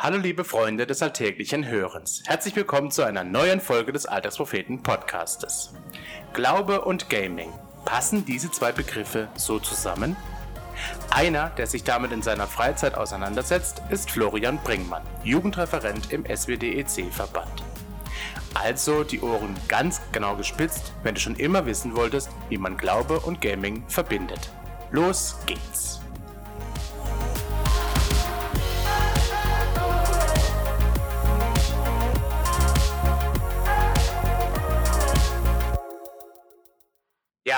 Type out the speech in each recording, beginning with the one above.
Hallo liebe Freunde des alltäglichen Hörens. Herzlich willkommen zu einer neuen Folge des Alltagspropheten Podcastes. Glaube und Gaming. Passen diese zwei Begriffe so zusammen? Einer, der sich damit in seiner Freizeit auseinandersetzt, ist Florian Bringmann, Jugendreferent im SWDEC-Verband. Also die Ohren ganz genau gespitzt, wenn du schon immer wissen wolltest, wie man Glaube und Gaming verbindet. Los geht's!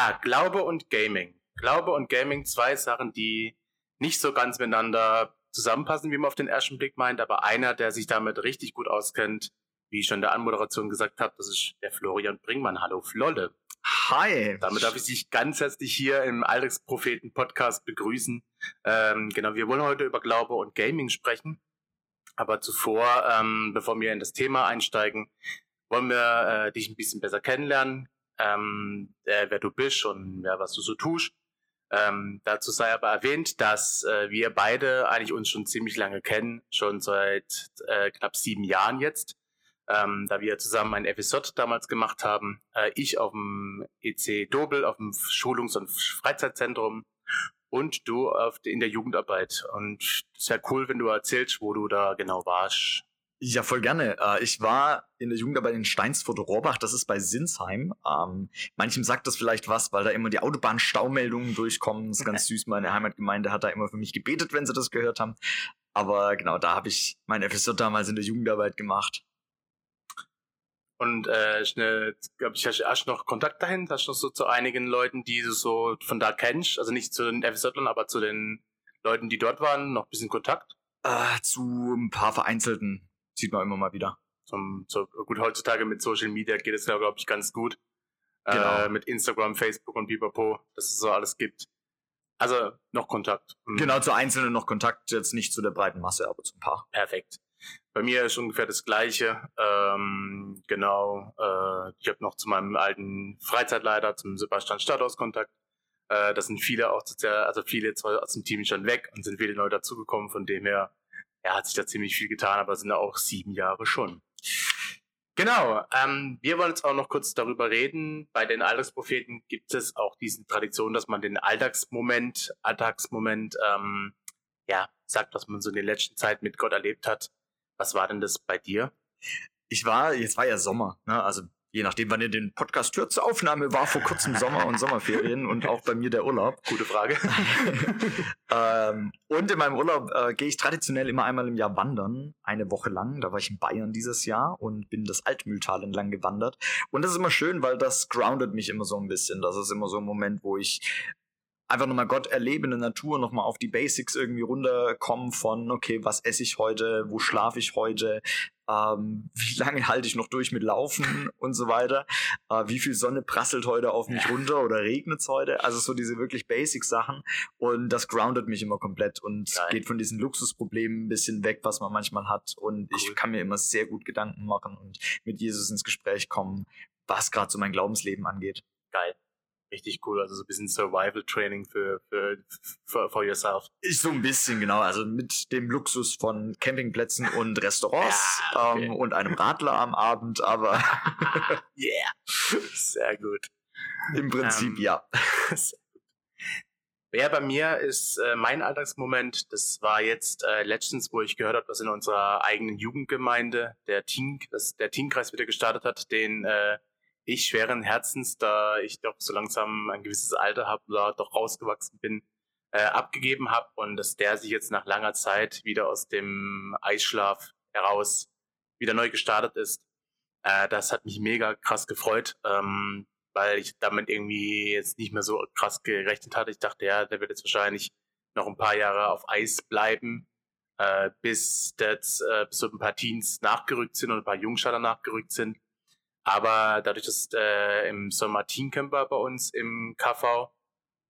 Ja, Glaube und Gaming. Glaube und Gaming, zwei Sachen, die nicht so ganz miteinander zusammenpassen, wie man auf den ersten Blick meint, aber einer, der sich damit richtig gut auskennt, wie ich schon in der Anmoderation gesagt habe, das ist der Florian Bringmann. Hallo Flolle. Hi. Damit darf ich dich ganz herzlich hier im Alltagspropheten Podcast begrüßen. Ähm, genau, wir wollen heute über Glaube und Gaming sprechen. Aber zuvor, ähm, bevor wir in das Thema einsteigen, wollen wir äh, dich ein bisschen besser kennenlernen, ähm, äh, wer du bist und ja, was du so tust. Ähm, dazu sei aber erwähnt, dass äh, wir beide eigentlich uns schon ziemlich lange kennen, schon seit äh, knapp sieben Jahren jetzt, ähm, da wir zusammen ein FSJ damals gemacht haben. Äh, ich auf dem EC Dobel, auf dem Schulungs- und Freizeitzentrum und du auf, in der Jugendarbeit. Und es wäre cool, wenn du erzählst, wo du da genau warst. Ja, voll gerne. Äh, ich war in der Jugendarbeit in Steinsfurt-Rohrbach, das ist bei Sinsheim. Ähm, manchem sagt das vielleicht was, weil da immer die Autobahnstaumeldungen durchkommen. Das ist ganz süß. Meine Heimatgemeinde hat da immer für mich gebetet, wenn sie das gehört haben. Aber genau, da habe ich mein FSJ damals in der Jugendarbeit gemacht. Und äh, schnell, glaube ich, hast du noch Kontakt dahin? Hast du noch so zu einigen Leuten, die du so von da kennst? Also nicht zu den FSJlern, aber zu den Leuten, die dort waren, noch ein bisschen Kontakt? Äh, zu ein paar vereinzelten sieht man immer mal wieder. Zum, so, gut, heutzutage mit Social Media geht es ja, glaube ich, ganz gut. Genau. Äh, mit Instagram, Facebook und Bipapo, dass es so alles gibt. Also noch Kontakt. Mhm. Genau, zu Einzelnen noch Kontakt, jetzt nicht zu der breiten Masse, aber zu ein paar. Perfekt. Bei mir ist ungefähr das Gleiche. Ähm, genau. Äh, ich habe noch zu meinem alten Freizeitleiter, zum Sebastian Stadthaus Kontakt. Äh, das sind viele auch, also viele aus dem Team schon weg und sind viele neu dazugekommen. Von dem her ja, hat sich da ziemlich viel getan, aber sind auch sieben Jahre schon. Genau, ähm, wir wollen jetzt auch noch kurz darüber reden. Bei den Alltagspropheten gibt es auch diese Tradition, dass man den Alltagsmoment, Alltagsmoment, ähm, ja, sagt, was man so in der letzten Zeit mit Gott erlebt hat. Was war denn das bei dir? Ich war, jetzt war ja Sommer, ne? Also je nachdem, wann ihr den Podcast hört, zur Aufnahme war vor kurzem Sommer und Sommerferien und auch bei mir der Urlaub. Gute Frage. ähm, und in meinem Urlaub äh, gehe ich traditionell immer einmal im Jahr wandern, eine Woche lang. Da war ich in Bayern dieses Jahr und bin das Altmühltal entlang gewandert. Und das ist immer schön, weil das groundet mich immer so ein bisschen. Das ist immer so ein Moment, wo ich einfach nochmal Gott erlebe in der Natur, nochmal auf die Basics irgendwie runterkommen von, okay, was esse ich heute, wo schlafe ich heute, ähm, wie lange halte ich noch durch mit Laufen und so weiter, äh, wie viel Sonne prasselt heute auf mich runter oder regnet es heute, also so diese wirklich Basic-Sachen und das groundet mich immer komplett und Geil. geht von diesen Luxusproblemen ein bisschen weg, was man manchmal hat und cool. ich kann mir immer sehr gut Gedanken machen und mit Jesus ins Gespräch kommen, was gerade so mein Glaubensleben angeht. Richtig cool. Also so ein bisschen Survival-Training für, für, für for yourself. So ein bisschen, genau. Also mit dem Luxus von Campingplätzen und Restaurants ja, okay. ähm, und einem Radler am Abend, aber yeah. Sehr gut. Im Prinzip, ähm, ja. Ja, bei mir ist äh, mein Alltagsmoment, das war jetzt äh, letztens, wo ich gehört habe, dass in unserer eigenen Jugendgemeinde der Teen, das, der Teenkreis wieder gestartet hat, den äh, ich schweren Herzens, da ich doch so langsam ein gewisses Alter habe, da doch rausgewachsen bin, äh, abgegeben habe und dass der sich jetzt nach langer Zeit wieder aus dem Eisschlaf heraus wieder neu gestartet ist. Äh, das hat mich mega krass gefreut, ähm, weil ich damit irgendwie jetzt nicht mehr so krass gerechnet hatte. Ich dachte, ja, der wird jetzt wahrscheinlich noch ein paar Jahre auf Eis bleiben, äh, bis, das, äh, bis so ein paar Teens nachgerückt sind und ein paar Jungstaller nachgerückt sind. Aber dadurch, dass äh, im Sommer Teamcamp war bei uns im KV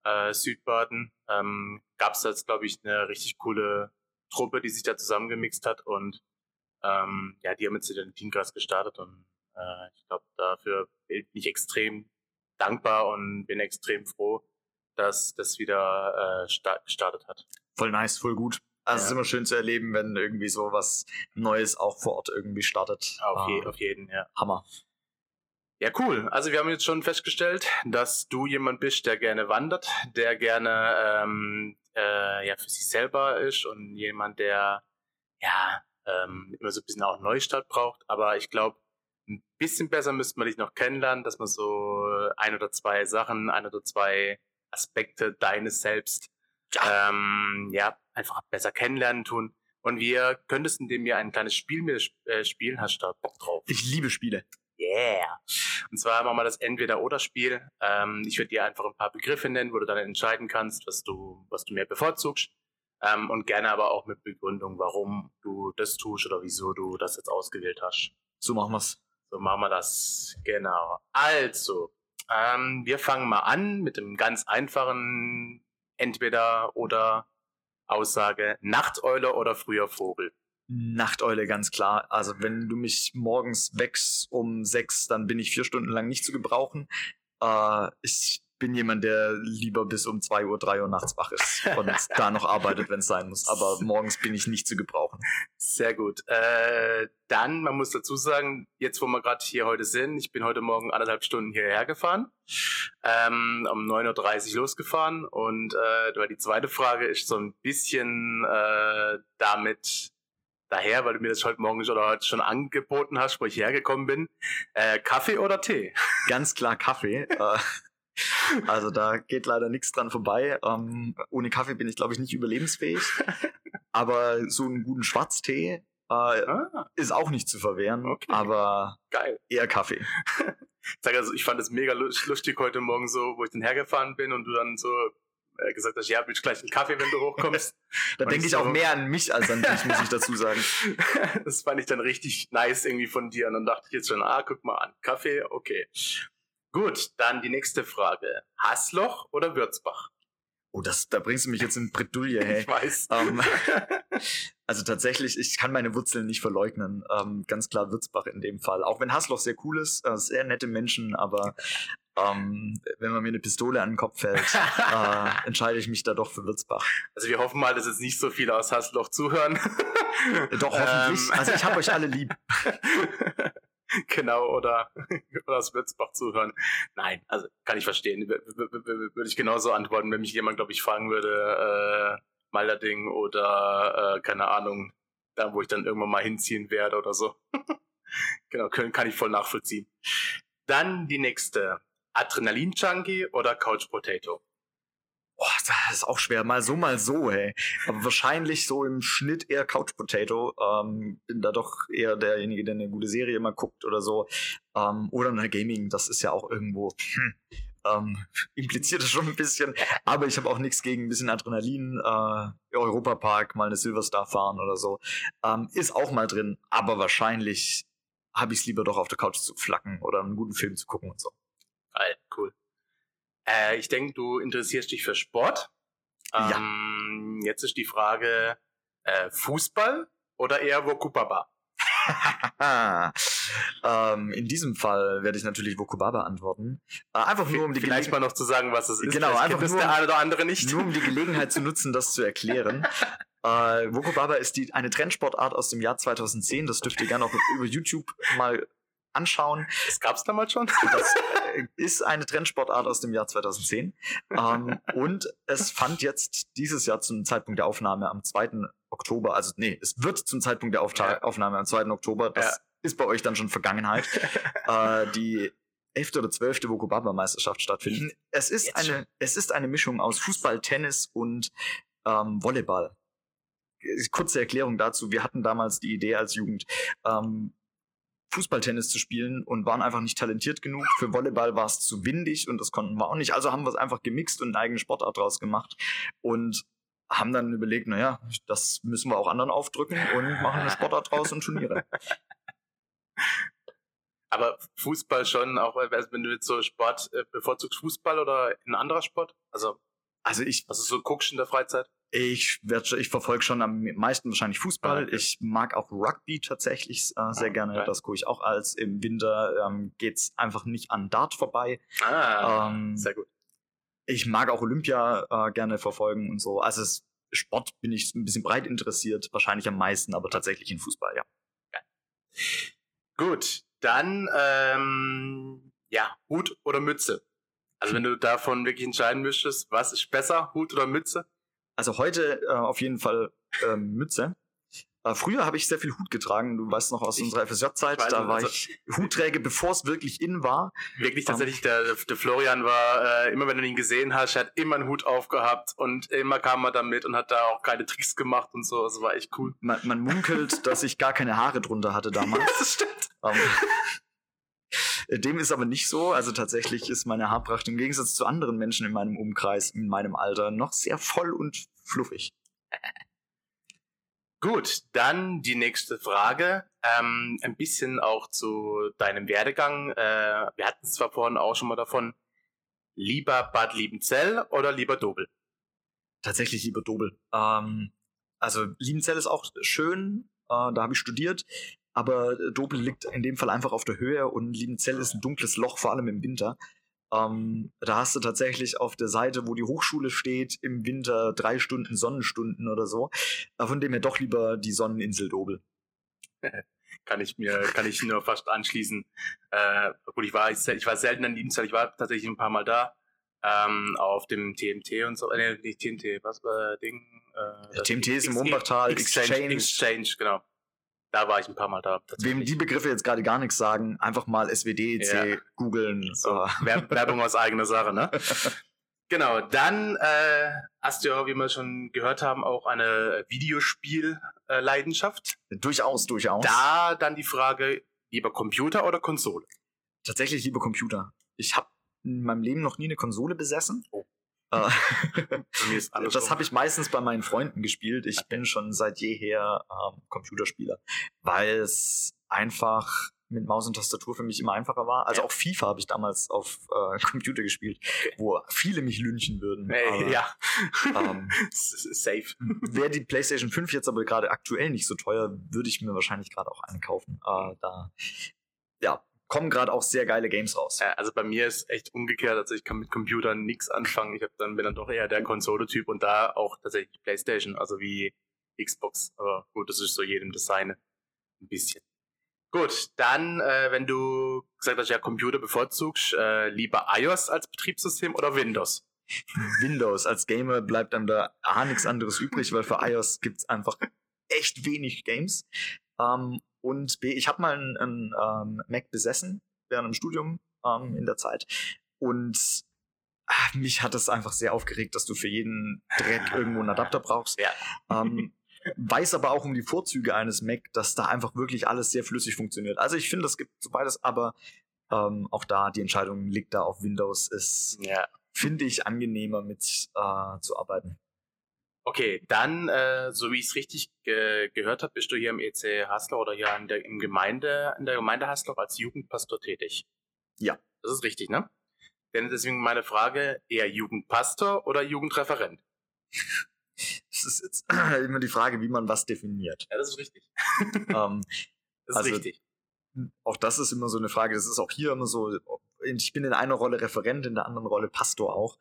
äh, Südbaden, ähm, gab es jetzt, glaube ich, eine richtig coole Truppe, die sich da zusammengemixt hat und ähm, ja, die haben jetzt den Teamkreis gestartet und äh, ich glaube, dafür bin ich extrem dankbar und bin extrem froh, dass das wieder äh, gestartet hat. Voll nice, voll gut. Also es ist immer schön zu erleben, wenn irgendwie so was Neues auch vor Ort irgendwie startet. Auf, je, Äh, auf jeden, ja. Hammer. Ja, cool. Also wir haben jetzt schon festgestellt, dass du jemand bist, der gerne wandert, der gerne ähm, äh, ja für sich selber ist und jemand, der ja ähm, immer so ein bisschen auch Neustart braucht. Aber ich glaube, ein bisschen besser müsste man dich noch kennenlernen, dass man so ein oder zwei Sachen, ein oder zwei Aspekte deines Selbst ähm, ja einfach besser kennenlernen tun. Und wir könntest indem wir ein kleines Spiel mit äh, spielen. Hast du da Bock drauf? Ich liebe Spiele. Yeah. Und zwar machen wir das Entweder-Oder-Spiel. Ähm, ich werde dir einfach ein paar Begriffe nennen, wo du dann entscheiden kannst, was du, was du mehr bevorzugst. Ähm, und gerne aber auch mit Begründung, warum du das tust oder wieso du das jetzt ausgewählt hast. So machen wir's. So machen wir das. Genau. Also, ähm, wir fangen mal an mit dem ganz einfachen Entweder-Oder-Aussage. Nachteule oder früher Vogel? Nachteule, ganz klar. Also wenn du mich morgens wächst um sechs, dann bin ich vier Stunden lang nicht zu gebrauchen. Äh, ich bin jemand, der lieber bis um zwei Uhr, drei Uhr nachts wach ist und da noch arbeitet, wenn es sein muss. Aber morgens bin ich nicht zu gebrauchen. Sehr gut. Äh, dann, man muss dazu sagen, jetzt wo wir gerade hier heute sind, ich bin heute Morgen anderthalb Stunden hierher gefahren, ähm, um 9.30 Uhr losgefahren und äh, die zweite Frage ist so ein bisschen äh, damit daher, weil du mir das heute Morgen schon, oder heute schon angeboten hast, wo ich hergekommen bin. Äh, Kaffee oder Tee? Ganz klar Kaffee. Äh, also da geht leider nichts dran vorbei. Ähm, ohne Kaffee bin ich, glaube ich, nicht überlebensfähig. Aber so einen guten Schwarztee äh, Ah, ist auch nicht zu verwehren. Okay. Aber geil. eher Kaffee. Ich sag also, ich fand es mega lu- lustig heute Morgen so, wo ich dann hergefahren bin und du dann so gesagt hast, ja, willst gleich einen Kaffee, wenn du hochkommst. Da denke ich so- auch mehr an mich als an dich, muss ich dazu sagen. das fand ich dann richtig nice irgendwie von dir. Und dann dachte ich jetzt schon, ah, guck mal an, Kaffee, okay. Gut, dann die nächste Frage. Hassloch oder Würzbach? Oh, das, da bringst du mich jetzt in Bredouille, hey. Ich weiß. Ähm, also tatsächlich, ich kann meine Wurzeln nicht verleugnen. Ähm, ganz klar Würzbach in dem Fall. Auch wenn Hassloch sehr cool ist, äh, sehr nette Menschen, aber ähm, wenn man mir eine Pistole an den Kopf hält, äh, entscheide ich mich da doch für Würzbach. Also wir hoffen mal, dass jetzt nicht so viele aus Hassloch zuhören. Doch, hoffentlich. Ähm. Also ich habe euch alle lieb. genau, oder, oder aus Würzbach zuhören. Nein, also kann ich verstehen. Würde ich genauso antworten, wenn mich jemand, glaube ich, fragen würde, äh, Malderding oder äh, keine Ahnung, da wo ich dann irgendwann mal hinziehen werde oder so. genau, können, kann ich voll nachvollziehen. Dann die nächste. Adrenalin-Junkie oder Couch Potato? Boah, das ist auch schwer. Mal so, mal so, hey. Aber wahrscheinlich so im Schnitt eher Couch Potato. Ähm, bin da doch eher derjenige, der eine gute Serie immer guckt oder so. Ähm, oder eine Gaming, das ist ja auch irgendwo. Hm, ähm, impliziert es schon ein bisschen. Aber ich habe auch nichts gegen ein bisschen Adrenalin. Äh, Europapark, mal eine Silverstar fahren oder so. Ähm, ist auch mal drin. Aber wahrscheinlich habe ich es lieber doch auf der Couch zu flacken oder einen guten Film zu gucken und so. Geil, cool. Äh, ich denke, du interessierst dich für Sport. Ja. Ähm, jetzt ist die Frage, äh, Fußball oder eher Wokubaba? ähm, in diesem Fall werde ich natürlich Wokubaba antworten. Äh, einfach nur um die Vielleicht Gelegen- mal noch zu sagen, was es ist. Genau, Vielleicht einfach nur- der eine oder andere nicht. nur um die Gelegenheit zu nutzen, das zu erklären. Äh, Wokubaba ist die, eine Trendsportart aus dem Jahr 2010. Das dürft ihr gerne auch über YouTube mal anschauen. Das gab's damals schon. Das äh, ist eine Trendsportart aus dem Jahr 2010. Ähm, und es fand jetzt dieses Jahr zum Zeitpunkt der Aufnahme am 2. Oktober, also nee, es wird zum Zeitpunkt der Aufta Ja. Aufnahme am 2. Oktober, das Ja. ist bei euch dann schon Vergangenheit, äh, die 11. oder 12. Wokubaba-Meisterschaft stattfinden. Es ist, Jetzt eine, es ist eine Mischung aus Fußball, Tennis und ähm, Volleyball. Kurze Erklärung dazu. Wir hatten damals die Idee als Jugend, ähm, Fußballtennis zu spielen und waren einfach nicht talentiert genug. Für Volleyball war es zu windig und das konnten wir auch nicht. Also haben wir es einfach gemixt und eine eigene Sportart draus gemacht und haben dann überlegt, naja, das müssen wir auch anderen aufdrücken und machen eine Sportart draus und Turniere. Aber Fußball schon, auch also wenn du jetzt so Sport äh, bevorzugst Fußball oder ein anderer Sport? Also, Also ich, was du so guckst in der Freizeit? Ich, werd, ich verfolge schon am meisten wahrscheinlich Fußball. Ah, okay. Ich mag auch Rugby tatsächlich äh, sehr Ah, gerne. geil. Das gucke ich auch als. Im Winter ähm, geht's einfach nicht an Dart vorbei. Ah, Ähm, sehr gut. ich mag auch Olympia äh, gerne verfolgen und so. Also es Sport bin ich ein bisschen breit interessiert, wahrscheinlich am meisten, aber tatsächlich in Fußball, ja. ja. Gut, dann ähm, ja, Hut oder Mütze? Also wenn du davon wirklich entscheiden müsstest, was ist besser, Hut oder Mütze? Also heute äh, auf jeden Fall äh, Mütze. Äh, früher habe ich sehr viel Hut getragen. Du weißt noch aus ich, unserer FSJ-Zeit, da war also, ich Hutträge, bevor es wirklich in war. Wirklich tatsächlich, der, der Florian war, äh, immer wenn du ihn gesehen hast, er hat immer einen Hut aufgehabt und immer kam er damit und hat da auch keine Tricks gemacht und so. Das war echt cool. Man, man munkelt, dass ich gar keine Haare drunter hatte damals. das stimmt. Um, ähm, dem ist aber nicht so. Also tatsächlich ist meine Haarpracht im Gegensatz zu anderen Menschen in meinem Umkreis, in meinem Alter, noch sehr voll und fluffig. Gut, dann die nächste Frage. Ähm, ein bisschen auch zu deinem Werdegang. Äh, wir hatten es zwar vorhin auch schon mal davon. Lieber Bad Liebenzell oder lieber Dobel? Tatsächlich lieber Dobel. Ähm, also Liebenzell ist auch schön, äh, da habe ich studiert, aber Dobel liegt in dem Fall einfach auf der Höhe und Liebenzell ist ein dunkles Loch, vor allem im Winter. Ähm, da hast du tatsächlich auf der Seite, wo die Hochschule steht, im Winter drei Stunden Sonnenstunden oder so. Äh, von dem her doch lieber die Sonneninsel Dobel. kann ich mir, kann ich nur fast anschließen. Äh, gut, ich war, ich war selten an Dienstag, ich war tatsächlich ein paar Mal da. Ähm, auf dem TMT und so, äh, nicht TMT, was war Ding? Äh, TMT ist im Umbachtal, Exchange, Exchange, Exchange, genau. Da war ich ein paar Mal da. Wem die Begriffe jetzt gerade gar nichts sagen, einfach mal SWDC ja. googeln. So, Werbung aus eigener Sache, ne? genau, dann äh, hast du ja, wie wir schon gehört haben, auch eine Videospielleidenschaft. Durchaus, durchaus. Da dann die Frage, lieber Computer oder Konsole? Tatsächlich lieber Computer. Ich habe in meinem Leben noch nie eine Konsole besessen. Oh. Äh, das habe ich meistens bei meinen Freunden gespielt. Ich bin schon seit jeher ähm, Computerspieler, weil es einfach mit Maus und Tastatur für mich immer einfacher war. Also auch FIFA habe ich damals auf äh, Computer gespielt, wo viele mich lynchen würden. Hey, ja. Ähm, Safe. Wäre die PlayStation 5 jetzt aber gerade aktuell nicht so teuer, würde ich mir wahrscheinlich gerade auch eine kaufen. Äh, da ja, kommen gerade auch sehr geile Games raus. Ja, also bei mir ist echt umgekehrt, also ich kann mit Computern nichts anfangen. Ich hab dann bin dann doch eher der Konsole-Typ und da auch tatsächlich PlayStation, also wie Xbox. Aber gut, das ist so jedem seine. Ein bisschen. Gut, dann, äh, wenn du gesagt hast, ja, Computer bevorzugst, äh, lieber iOS als Betriebssystem oder Windows? Windows. Als Gamer bleibt einem da A nichts anderes übrig, weil für iOS gibt's einfach echt wenig Games. Ähm, und B, ich habe mal einen, einen ähm, Mac besessen während dem Studium ähm, in der Zeit. Und ach, mich hat es einfach sehr aufgeregt, dass du für jeden Dreck irgendwo einen Adapter brauchst. Ja. Ähm, weiß aber auch um die Vorzüge eines Mac, dass da einfach wirklich alles sehr flüssig funktioniert. Also ich finde, es gibt so beides, aber ähm, auch da die Entscheidung liegt da auf Windows. Ist, ja. finde ich, angenehmer mit äh, zu arbeiten. Okay, dann, äh, so wie ich es richtig ge gehört habe, bist du hier im EC Hasler oder hier in der, im Gemeinde, in der Gemeinde Hasler als Jugendpastor tätig. Ja. Das ist richtig, ne? Denn deswegen meine Frage, eher Jugendpastor oder Jugendreferent? Das ist jetzt immer die Frage, wie man was definiert. Ja, das ist richtig. ähm, das ist also, richtig. Auch das ist immer so eine Frage, das ist auch hier immer so, ich bin in einer Rolle Referent, in der anderen Rolle Pastor auch.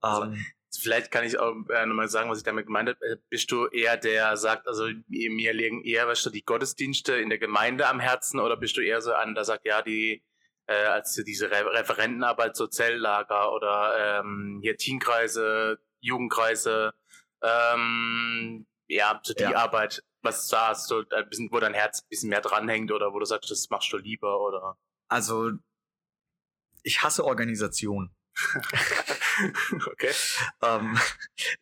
Also, ähm, Vielleicht kann ich auch äh, nochmal sagen, was ich damit gemeint habe. Äh, bist du eher der sagt, also mir liegen eher, weißt du, die Gottesdienste in der Gemeinde am Herzen oder bist du eher so an, der sagt, ja, die, äh, als diese Re Referentenarbeit, so Zelllager oder ähm, hier Teamkreise, Jugendkreise, ähm, ja, so die ja. Arbeit, was da hast du, ein bisschen, wo dein Herz ein bisschen mehr dranhängt oder wo du sagst, das machst du lieber oder? Also, ich hasse Organisation. okay. Ähm,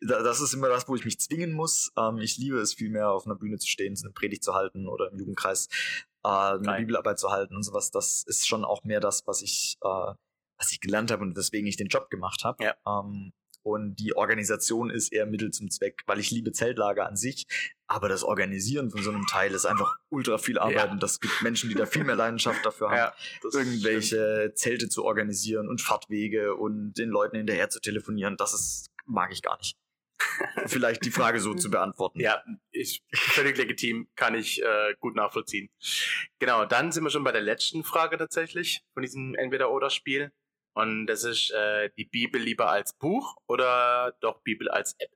das ist immer das, wo ich mich zwingen muss. Ähm, ich liebe es viel mehr, auf einer Bühne zu stehen, eine Predigt zu halten oder im Jugendkreis äh, eine Nein. Bibelarbeit zu halten und sowas. Das ist schon auch mehr das, was ich, äh, was ich gelernt habe und weswegen ich den Job gemacht habe. Ja. Ähm, und die Organisation ist eher Mittel zum Zweck, weil ich liebe Zeltlager an sich, aber das Organisieren von so einem Teil ist einfach ultra viel Arbeit ja. und das gibt Menschen, die da viel mehr Leidenschaft dafür haben, ja, irgendwelche. Zelte zu organisieren und Fahrtwege und den Leuten hinterher zu telefonieren. Das ist, mag ich gar nicht. Vielleicht die Frage so zu beantworten. Ja, ich, völlig legitim, kann ich äh, gut nachvollziehen. Genau, dann sind wir schon bei der letzten Frage tatsächlich von diesem Entweder-Oder-Spiel. Und das ist äh, die Bibel lieber als Buch oder doch Bibel als App?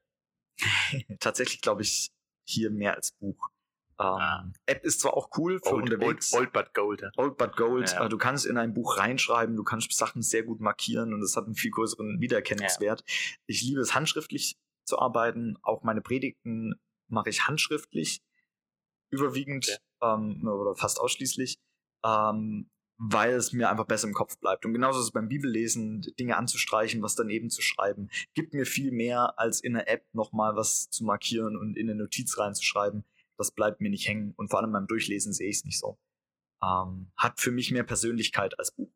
Tatsächlich glaube ich hier mehr als Buch. Ähm, ah. App ist zwar auch cool für old, unterwegs. Old, old but gold. Ja. Old but gold. Ja. Du kannst in ein Buch reinschreiben, du kannst Sachen sehr gut markieren und es hat einen viel größeren Wiedererkennungswert. Ja. Ich liebe es handschriftlich zu arbeiten. Auch meine Predigten mache ich handschriftlich überwiegend ähm, oder fast ausschließlich. Ähm, weil es mir einfach besser im Kopf bleibt. Und genauso ist es beim Bibellesen, Dinge anzustreichen, was daneben zu schreiben, gibt mir viel mehr, als in der App nochmal was zu markieren und in eine Notiz reinzuschreiben. Das bleibt mir nicht hängen und vor allem beim Durchlesen sehe ich es nicht so. Ähm, hat für mich mehr Persönlichkeit als Buch.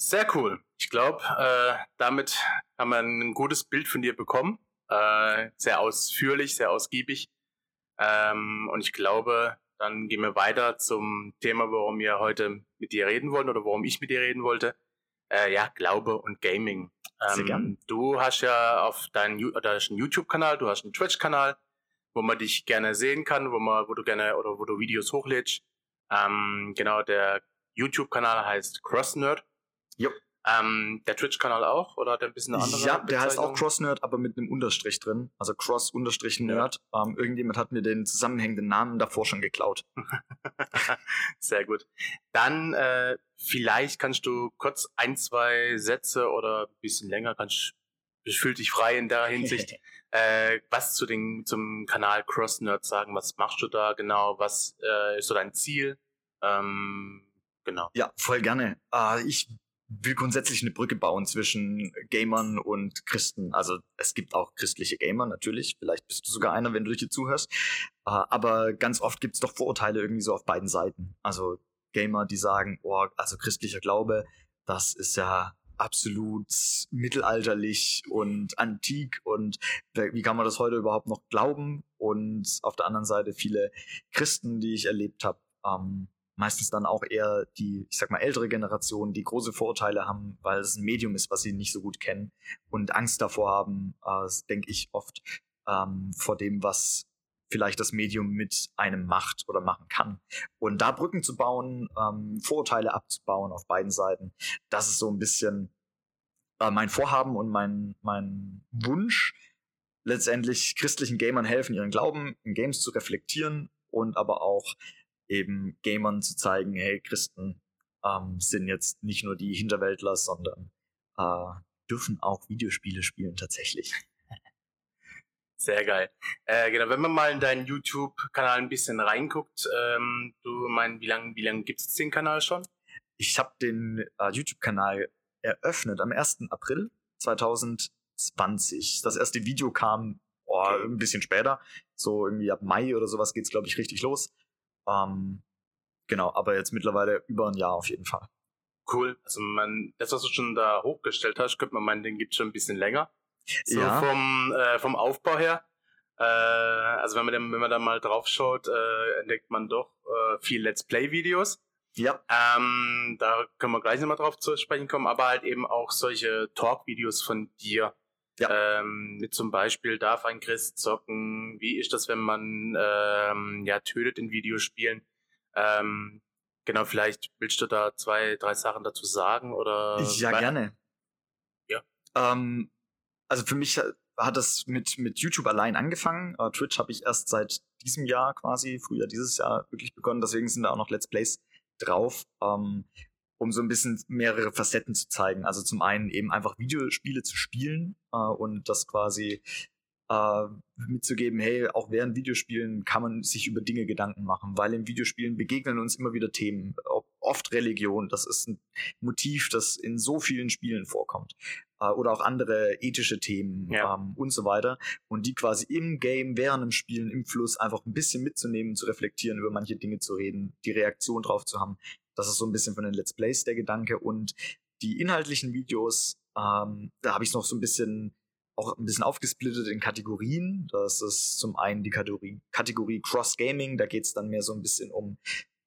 Sehr cool. Ich glaube, äh, damit haben wir ein gutes Bild von dir bekommen. Äh, sehr ausführlich, sehr ausgiebig. Ähm, und ich glaube, dann gehen wir weiter zum Thema, worum wir heute mit dir reden wollen oder worum ich mit dir reden wollte. Äh, ja, Glaube und Gaming. Ähm, du hast ja auf deinen YouTube-Kanal, du hast einen Twitch-Kanal, wo man dich gerne sehen kann, wo man, wo du gerne oder wo du Videos hochlädst. Ähm, genau, der YouTube-Kanal heißt CrossNerd. Jo. Ähm, der Twitch-Kanal auch oder hat der ein bisschen eine andere? Ja, der heißt auch CrossNerd, aber mit einem Unterstrich drin. Also Cross-Nerd. Ja. Ähm, irgendjemand hat mir den zusammenhängenden Namen davor schon geklaut. Sehr gut. Dann äh, vielleicht kannst du kurz ein, zwei Sätze oder ein bisschen länger, kannst fühl dich frei in der Hinsicht. äh, was zu den, zum Kanal CrossNerd sagen? Was machst du da genau? Was äh, ist so dein Ziel? Ähm, genau. Ja, voll gerne. Äh, ich will grundsätzlich eine Brücke bauen zwischen Gamern und Christen. Also es gibt auch christliche Gamer natürlich. Vielleicht bist du sogar einer, wenn du hier zuhörst. Äh, aber ganz oft gibt es doch Vorurteile irgendwie so auf beiden Seiten. Also Gamer, die sagen, oh, also christlicher Glaube, das ist ja absolut mittelalterlich und antik und wie kann man das heute überhaupt noch glauben? Und auf der anderen Seite viele Christen, die ich erlebt habe, ähm, meistens dann auch eher die, ich sag mal, ältere Generation, die große Vorurteile haben, weil es ein Medium ist, was sie nicht so gut kennen und Angst davor haben, äh, denke ich oft, ähm, vor dem, was vielleicht das Medium mit einem macht oder machen kann. Und da Brücken zu bauen, ähm, Vorurteile abzubauen auf beiden Seiten, das ist so ein bisschen äh, mein Vorhaben und mein, mein Wunsch, letztendlich christlichen Gamern helfen, ihren Glauben in Games zu reflektieren und aber auch eben Gamern zu zeigen, hey, Christen ähm, sind jetzt nicht nur die Hinterwäldler, sondern äh, dürfen auch Videospiele spielen tatsächlich. Sehr geil. Äh, genau, wenn man mal in deinen YouTube-Kanal ein bisschen reinguckt, ähm, du meinst, wie lange wie lang gibt es den Kanal schon? Ich habe den äh, YouTube-Kanal eröffnet am 1. April 2020. Das erste Video kam oh, okay. ein bisschen später, so irgendwie ab Mai oder sowas geht's glaube ich richtig los. Ähm, genau, aber jetzt mittlerweile über ein Jahr auf jeden Fall. Cool. Also man, das, was du schon da hochgestellt hast, könnte man meinen, den gibt schon ein bisschen länger. So ja. vom, äh, vom Aufbau her. Äh, also wenn man, dann, wenn man da mal drauf schaut, äh, entdeckt man doch äh, viel Let's Play-Videos. Ja. Ähm, da können wir gleich nochmal drauf zu sprechen kommen, aber halt eben auch solche Talk-Videos von dir. Ja. Ähm, mit zum Beispiel, darf ein Christ zocken? Wie ist das, wenn man ähm, ja tötet in Videospielen? Ähm, genau, vielleicht willst du da zwei, drei Sachen dazu sagen oder? Ja, weil, gerne. Ja. Ähm, also für mich hat das mit, mit YouTube allein angefangen. Uh, Twitch habe ich erst seit diesem Jahr quasi, früher dieses Jahr wirklich begonnen. Deswegen sind da auch noch Let's Plays drauf. Ähm, um so ein bisschen mehrere Facetten zu zeigen. Also zum einen eben einfach Videospiele zu spielen äh, und das quasi äh, mitzugeben, hey, auch während Videospielen kann man sich über Dinge Gedanken machen, weil in Videospielen begegnen uns immer wieder Themen, oft Religion, das ist ein Motiv, das in so vielen Spielen vorkommt. Äh, oder auch andere ethische Themen ja. ähm, und so weiter. Und die quasi im Game, während dem Spielen, im Fluss einfach ein bisschen mitzunehmen, zu reflektieren, über manche Dinge zu reden, die Reaktion drauf zu haben. Das ist so ein bisschen von den Let's Plays der Gedanke. Und die inhaltlichen Videos, ähm, da habe ich noch so ein bisschen auch ein bisschen aufgesplittet in Kategorien. Das ist zum einen die Kategorie, Kategorie Cross Gaming, da geht es dann mehr so ein bisschen um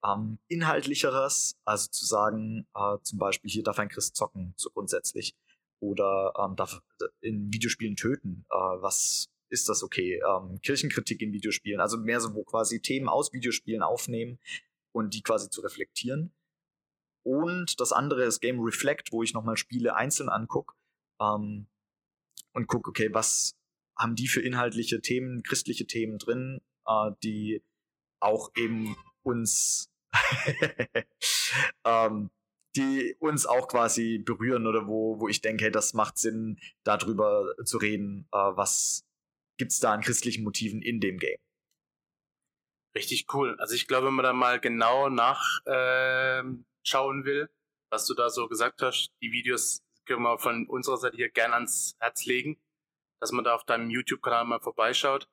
ähm, inhaltlicheres, also zu sagen, äh, zum Beispiel hier darf ein Christ zocken, so grundsätzlich. Oder ähm, darf in Videospielen töten. Äh, was ist das okay? Ähm, Kirchenkritik in Videospielen, also mehr so, wo quasi Themen aus Videospielen aufnehmen und die quasi zu reflektieren. Und das andere ist Game Reflect, wo ich nochmal Spiele einzeln angucke ähm, und gucke, okay, was haben die für inhaltliche Themen, christliche Themen drin, äh, die auch eben uns ähm, die uns auch quasi berühren oder wo, wo ich denke, hey, das macht Sinn, darüber zu reden, äh, was gibt's da an christlichen Motiven in dem Game. Richtig cool. Also ich glaube, wenn man da mal genau nachschauen äh, will, was du da so gesagt hast, die Videos können wir von unserer Seite hier gern ans Herz legen, dass man da auf deinem YouTube-Kanal mal vorbeischaut.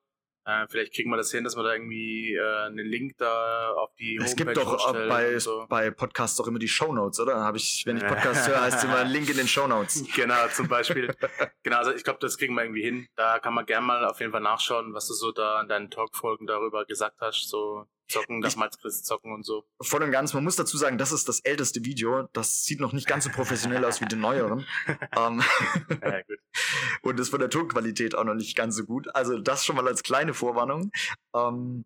Äh, vielleicht kriegen wir das hin, dass wir da irgendwie äh, einen Link da auf die es Homepage Es gibt doch bei, so. bei Podcasts doch immer die Shownotes, oder? Habe ich, wenn ich Podcast höre, heißt es immer ein Link in den Shownotes. Genau, zum Beispiel. genau, also ich glaube, das kriegen wir irgendwie hin. Da kann man gerne mal auf jeden Fall nachschauen, was du so da in deinen Talkfolgen darüber gesagt hast, so zocken, das mal Chris zocken und so. Voll und ganz. Man muss dazu sagen, das ist das älteste Video. Das sieht noch nicht ganz so professionell aus wie die neueren. ähm, ja. Und ist von der Tonqualität auch noch nicht ganz so gut. Also das schon mal als kleine Vorwarnung. Ähm,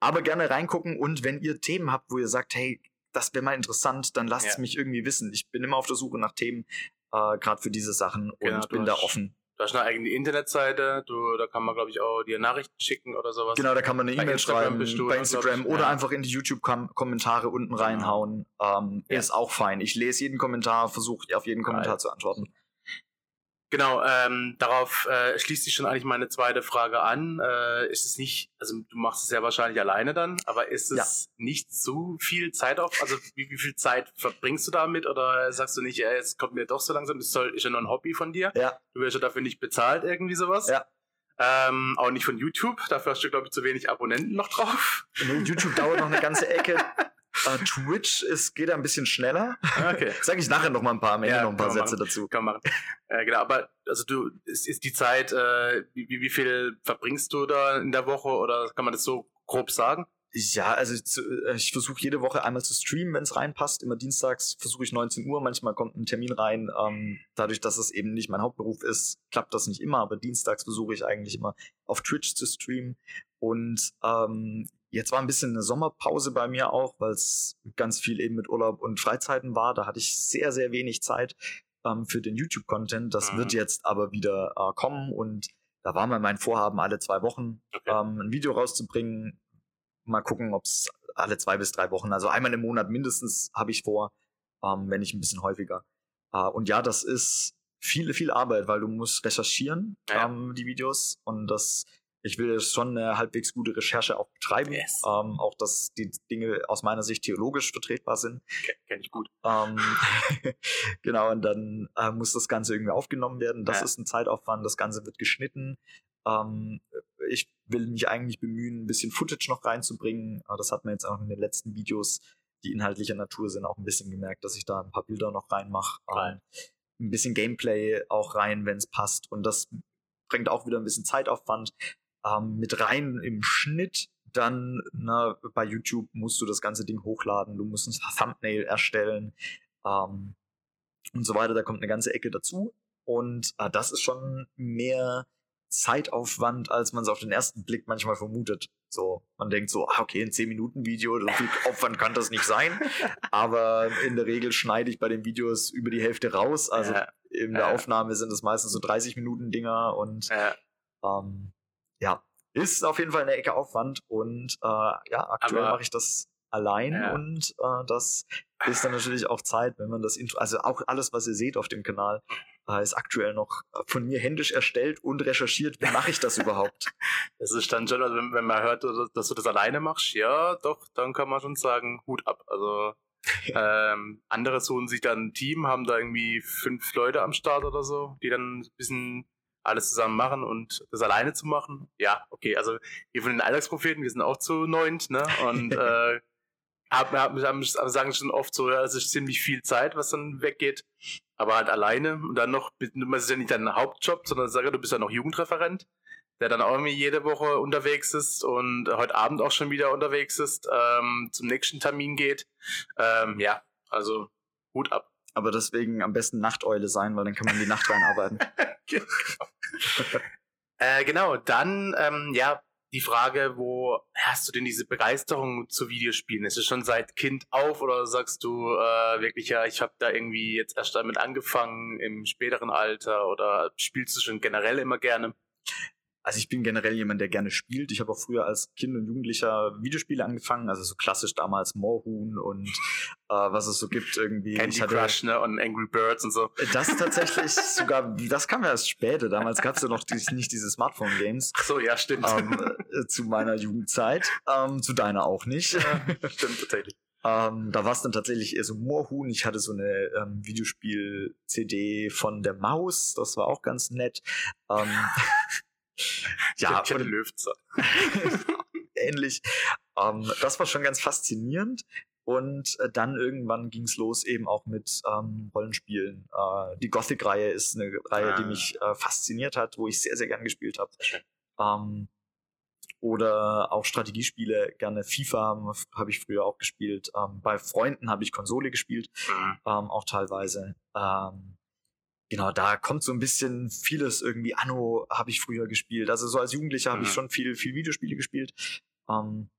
aber gerne reingucken und wenn ihr Themen habt, wo ihr sagt, hey, das wäre mal interessant, dann lasst es mich irgendwie wissen. Ich bin immer auf der Suche nach Themen, äh, gerade für diese Sachen und genau, bin da offen. Du hast eine eigene Internetseite, du, da kann man, glaube ich, auch dir Nachrichten schicken oder sowas. Genau, da kann man eine E-Mail schreiben du, bei Instagram oder ja. einfach in die YouTube-Kommentare unten reinhauen. Ähm, ja. Ist auch fein. Ich lese jeden Kommentar, versuche auf jeden Kommentar Geil. zu antworten. Genau, ähm, darauf äh, schließt sich schon eigentlich meine zweite Frage an. Äh, ist es nicht, also du machst es ja wahrscheinlich alleine dann, aber ist es ja. nicht zu viel Zeit auf? Also wie, wie viel Zeit verbringst du damit oder sagst du nicht, ey, es kommt mir doch so langsam, das soll, ist ja nur ein Hobby von dir? Ja. Du wirst ja dafür nicht bezahlt, irgendwie sowas? Ja. Ähm, auch nicht von YouTube, dafür hast du, glaube ich, zu wenig Abonnenten noch drauf. YouTube dauert noch eine ganze Ecke. Uh, Twitch ist, geht ein bisschen schneller. Ah, okay. Sag ich nachher noch mal ein paar, am Ende ja, noch ein paar Sätze machen. dazu. Kann man machen. Äh, genau, aber also du, ist, ist die Zeit, äh, wie, wie viel verbringst du da in der Woche oder kann man das so grob sagen? Ja, also äh, ich versuche jede Woche einmal zu streamen, wenn es reinpasst. Immer dienstags versuche ich 19 Uhr. Manchmal kommt ein Termin rein. Ähm, dadurch, dass es eben nicht mein Hauptberuf ist, klappt das nicht immer. Aber dienstags versuche ich eigentlich immer auf Twitch zu streamen. Und ähm, Jetzt war ein bisschen eine Sommerpause bei mir auch, weil es ganz viel eben mit Urlaub und Freizeiten war. Da hatte ich sehr, sehr wenig Zeit ähm, für den YouTube-Content. Das mhm. wird jetzt aber wieder äh, kommen und da war mal mein Vorhaben, alle zwei Wochen okay. ähm, ein Video rauszubringen. Mal gucken, ob es alle zwei bis drei Wochen, also einmal im Monat mindestens habe ich vor, ähm, wenn nicht ein bisschen häufiger. Äh, und ja, das ist viel, viel Arbeit, weil du musst recherchieren, ja. ähm, die Videos und das ich will schon eine halbwegs gute Recherche auch betreiben. Yes. Ähm, auch, dass die Dinge aus meiner Sicht theologisch vertretbar sind. Kenn, kenn ich gut. Ähm, genau, und dann äh, muss das Ganze irgendwie aufgenommen werden. Das ja. ist ein Zeitaufwand, das Ganze wird geschnitten. Ähm, ich will mich eigentlich bemühen, ein bisschen Footage noch reinzubringen. Das hat man jetzt auch in den letzten Videos, die inhaltlicher Natur sind, auch ein bisschen gemerkt, dass ich da ein paar Bilder noch reinmache. Ähm, ein bisschen Gameplay auch rein, wenn es passt. Und das bringt auch wieder ein bisschen Zeitaufwand ähm, mit rein im Schnitt. Dann na, bei YouTube musst du das ganze Ding hochladen, du musst ein Thumbnail erstellen ähm, und so weiter. Da kommt eine ganze Ecke dazu. Und äh, das ist schon mehr Zeitaufwand, als man es auf den ersten Blick manchmal vermutet. So, man denkt so, ah, okay, ein 10-Minuten-Video, so viel Aufwand kann das nicht sein. Aber in der Regel schneide ich bei den Videos über die Hälfte raus. Also ja. in der ja. Aufnahme sind es meistens so 30 Minuten Dinger und ja. ähm, ja, ist auf jeden Fall eine Ecke Aufwand und äh, ja, aktuell mache ich das allein ja. und äh, das ist dann natürlich auch Zeit, wenn man das Intro, also auch alles, was ihr seht auf dem Kanal, äh, ist aktuell noch von mir händisch erstellt und recherchiert. Wie mache ich das überhaupt? Das ist dann schon, also wenn, wenn man hört, dass du das alleine machst, ja, doch, dann kann man schon sagen, Hut ab. Also ähm, andere suchen sich dann ein Team, haben da irgendwie fünf Leute am Start oder so, die dann ein bisschen alles zusammen machen und das alleine zu machen, ja, okay. Also wir von den Alltagspropheten, wir sind auch zu neunt, ne? Und äh, haben, haben, haben, sagen schon oft so, ja, es ist ziemlich viel Zeit, was dann weggeht. Aber halt alleine und dann noch, das ist ja nicht dein Hauptjob, sondern sage, du bist ja noch Jugendreferent, der dann auch irgendwie jede Woche unterwegs ist und heute Abend auch schon wieder unterwegs ist, ähm, zum nächsten Termin geht. Ähm, ja, also Hut ab. Aber deswegen am besten Nachteule sein, weil dann kann man die Nacht reinarbeiten. genau. äh, genau, dann, ähm, ja, die Frage, wo hast du denn diese Begeisterung zu Videospielen? Ist es schon seit Kind auf oder sagst du äh, wirklich, ja, ich habe da irgendwie jetzt erst damit angefangen im späteren Alter oder spielst du schon generell immer gerne? Also ich bin generell jemand, der gerne spielt. Ich habe auch früher als Kind und Jugendlicher Videospiele angefangen, also so klassisch damals Moorhuhn und äh, was es so gibt irgendwie. Candy hatte, Crush, ne? Und Angry Birds und so. Das tatsächlich sogar, das kam ja erst später. Damals gab es ja noch die, nicht diese Smartphone-Games. Ach so, ja, stimmt. Ähm, äh, zu meiner Jugendzeit. Ähm, zu deiner auch nicht. Ja, stimmt tatsächlich. Ähm, da war es dann tatsächlich eher so Moorhuhn. Ich hatte so eine ähm, Videospiel-CD von der Maus. Das war auch ganz nett. Ähm, ja, hatte Löwzer. ähnlich. Ähm, das war schon ganz faszinierend. Und äh, dann irgendwann ging es los eben auch mit ähm, Rollenspielen. Äh, die Gothic-Reihe ist eine Reihe, ah. die mich äh, fasziniert hat, wo ich sehr, sehr gern gespielt habe. Ähm, oder auch Strategiespiele, gerne FIFA habe ich früher auch gespielt. Ähm, bei Freunden habe ich Konsole gespielt, mhm. ähm, auch teilweise. Ähm, genau, da kommt so ein bisschen vieles irgendwie. Anno habe ich früher gespielt. Also so als Jugendlicher mhm. habe ich schon viel, viel Videospiele gespielt. Ähm,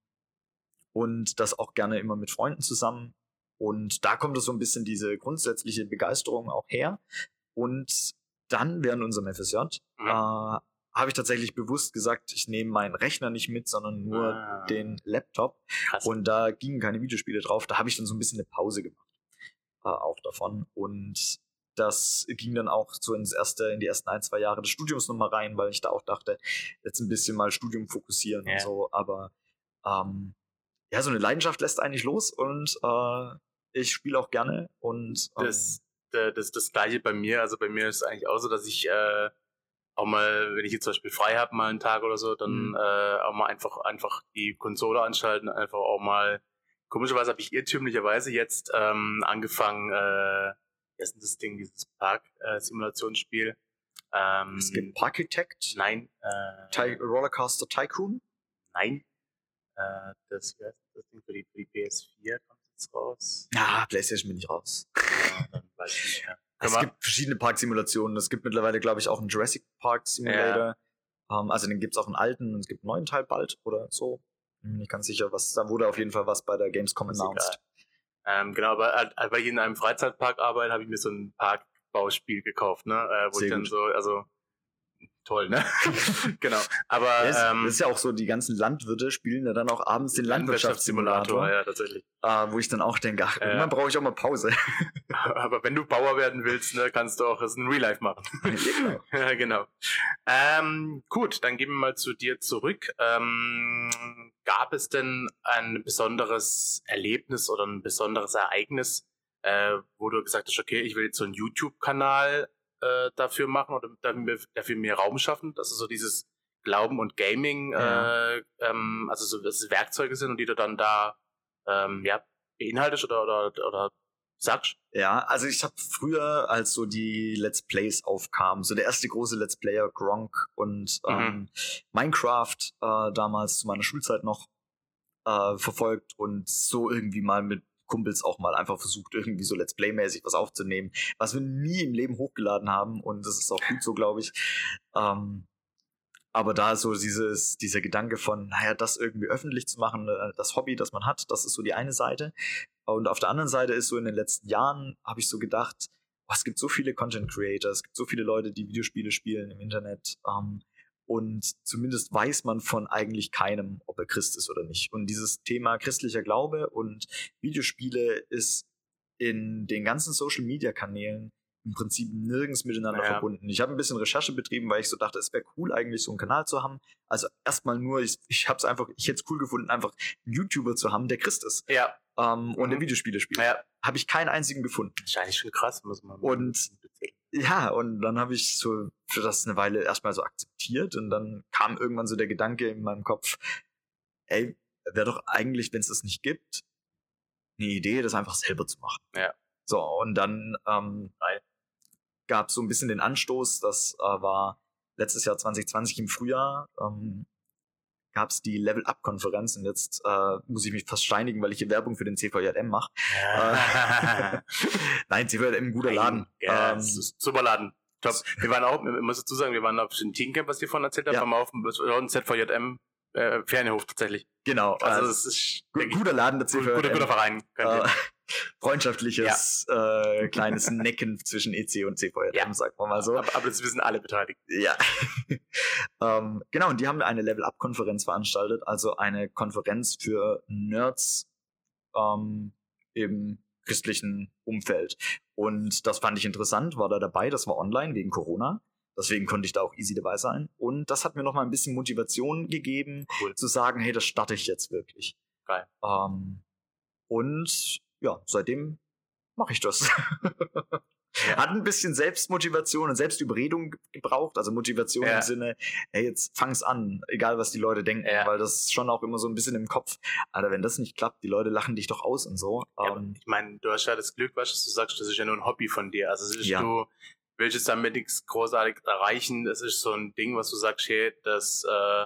und das auch gerne immer mit Freunden zusammen. Und da kommt es so ein bisschen diese grundsätzliche Begeisterung auch her. Und dann während unserem FSJ mhm. äh, habe ich tatsächlich bewusst gesagt, ich nehme meinen Rechner nicht mit, sondern nur ah. den Laptop. Krass. Und da gingen keine Videospiele drauf. Da habe ich dann so ein bisschen eine Pause gemacht. Äh, auch davon. Und das ging dann auch so ins erste, in die ersten ein, zwei Jahre des Studiums nochmal rein, weil ich da auch dachte, jetzt ein bisschen mal Studium fokussieren ja. und so. Aber ähm, ja, so eine Leidenschaft lässt eigentlich los und äh, ich spiele auch gerne und ähm, das, das, das gleiche bei mir. Also bei mir ist es eigentlich auch so, dass ich äh, auch mal, wenn ich jetzt zum Beispiel frei habe, mal einen Tag oder so, dann mhm. äh, auch mal einfach einfach die Konsole anschalten, einfach auch mal. Komischerweise habe ich irrtümlicherweise jetzt ähm, angefangen, äh, wie ist denn das Ding, dieses Park-Simulationsspiel? Äh, ähm, es gibt Parkitect? Nein. Äh, Rollercoaster Tycoon? Nein. Äh, das, das Ding für die, für die PS4 kommt jetzt raus. Ja, PlayStation bin ich raus. Ja, dann weiß ich nicht mehr. Es gibt verschiedene Parksimulationen. Es gibt mittlerweile, glaube ich, auch einen Jurassic Park Simulator. Ja. Um, ähm, also den gibt es auch einen alten und es gibt einen neuen Teil bald oder so. Bin nicht ganz sicher, was da wurde auf jeden Fall was bei der Gamescom announced. Ähm, genau, aber weil ich in einem Freizeitpark arbeite, habe ich mir so ein Parkbauspiel gekauft, ne? Äh, wo Sehr ich dann gut. so, also toll, ne? genau. Aber ja, es, ähm, ist ja auch so, die ganzen Landwirte spielen ja dann auch abends den Landwirtschaftssimulator. Ja, tatsächlich. Äh, wo ich dann auch denke, ach, äh, irgendwann brauche ich auch mal Pause. aber wenn du Bauer werden willst, ne, kannst du auch das in Real Life machen. genau. ja, genau. Ähm, gut, dann gehen wir mal zu dir zurück. Ähm, gab es denn ein besonderes Erlebnis oder ein besonderes Ereignis, äh, wo du gesagt hast, okay, ich will jetzt so einen YouTube-Kanal äh, dafür machen oder dafür, mehr Raum schaffen, dass es so dieses Glauben und Gaming, ja. äh, ähm, also so dass es Werkzeuge sind und die du dann da ähm, ja, beinhaltest oder, oder, oder sagst? Ja, also ich habe früher, als so die Let's Plays aufkamen, so der erste große Let's Player Gronk und mhm. ähm, Minecraft äh, damals zu meiner Schulzeit noch äh, verfolgt und so irgendwie mal mit Kumpels auch mal einfach versucht, irgendwie so Let's Play-mäßig was aufzunehmen, was wir nie im Leben hochgeladen haben und das ist auch gut so, glaube ich. Ähm, aber da so dieses, dieser Gedanke von, naja, das irgendwie öffentlich zu machen, äh, das Hobby, das man hat, das ist so die eine Seite. Und auf der anderen Seite ist so in den letzten Jahren, habe ich so gedacht, oh, es gibt so viele Content Creators, es gibt so viele Leute, die Videospiele spielen im Internet. Ähm, und zumindest weiß man von eigentlich keinem, ob er Christ ist oder nicht. Und dieses Thema christlicher Glaube und Videospiele ist in den ganzen Social Media Kanälen im Prinzip nirgends miteinander ja. verbunden. Ich habe ein bisschen Recherche betrieben, weil ich so dachte, es wäre cool eigentlich so einen Kanal zu haben. Also erstmal nur, ich, ich habe es einfach, ich hätte es cool gefunden, einfach einen YouTuber zu haben, der Christ ist. Ja. Ähm, mhm. Und der Videospiele spielt. Ja. Habe ich keinen einzigen gefunden. Wahrscheinlich schon krass, muss man. Und ja, und dann habe ich so für das eine Weile erstmal so akzeptiert und dann kam irgendwann so der Gedanke in meinem Kopf, ey, wäre doch eigentlich, wenn es das nicht gibt, eine Idee, das einfach selber zu machen. Ja. So, und dann ähm, gab es so ein bisschen den Anstoß, das äh, war letztes Jahr 2020 im Frühjahr, ähm, gab es die Level-Up-Konferenz und jetzt äh, muss ich mich fast steinigen, weil ich hier Werbung für den CVJM mache. Ja. Äh, Nein, CVJM, guter Laden. Ja, ähm, super Laden. Top. Wir waren auch, ich muss dazu sagen, wir waren auf dem Teamcamp, was ihr vorhin erzählt habt, ja. waren auf dem ZVJM äh, Ferienhof tatsächlich. Genau. Also, also es ist gut, guter Laden, der CVJM. Guter, guter Verein. Äh, freundschaftliches ja. äh, kleines Necken zwischen EC und CVJM, ja. sagt man mal so. Aber, aber, das wissen alle beteiligt. Ja. ähm, genau, und die haben eine Level-Up-Konferenz veranstaltet, also eine Konferenz für Nerds ähm, im christlichen Umfeld. Und das fand ich interessant, war da dabei, das war online wegen Corona. Deswegen konnte ich da auch easy dabei sein. Und das hat mir noch mal ein bisschen Motivation gegeben, cool. zu sagen, hey, das starte ich jetzt wirklich. Geil. Ähm, und ja, seitdem mache ich das. Ja. Hat ein bisschen Selbstmotivation und Selbstüberredung gebraucht, also Motivation ja. im Sinne, hey, jetzt fang's an, egal was die Leute denken, ja. weil das ist schon auch immer so ein bisschen im Kopf. Alter, wenn das nicht klappt, die Leute lachen dich doch aus und so. Ähm, ich meine, du hast ja das Glück, was du sagst, das ist ja nur ein Hobby von dir. Also ist du willst jetzt damit nichts großartig erreichen. Das ist so ein Ding, was du sagst, hey, das äh,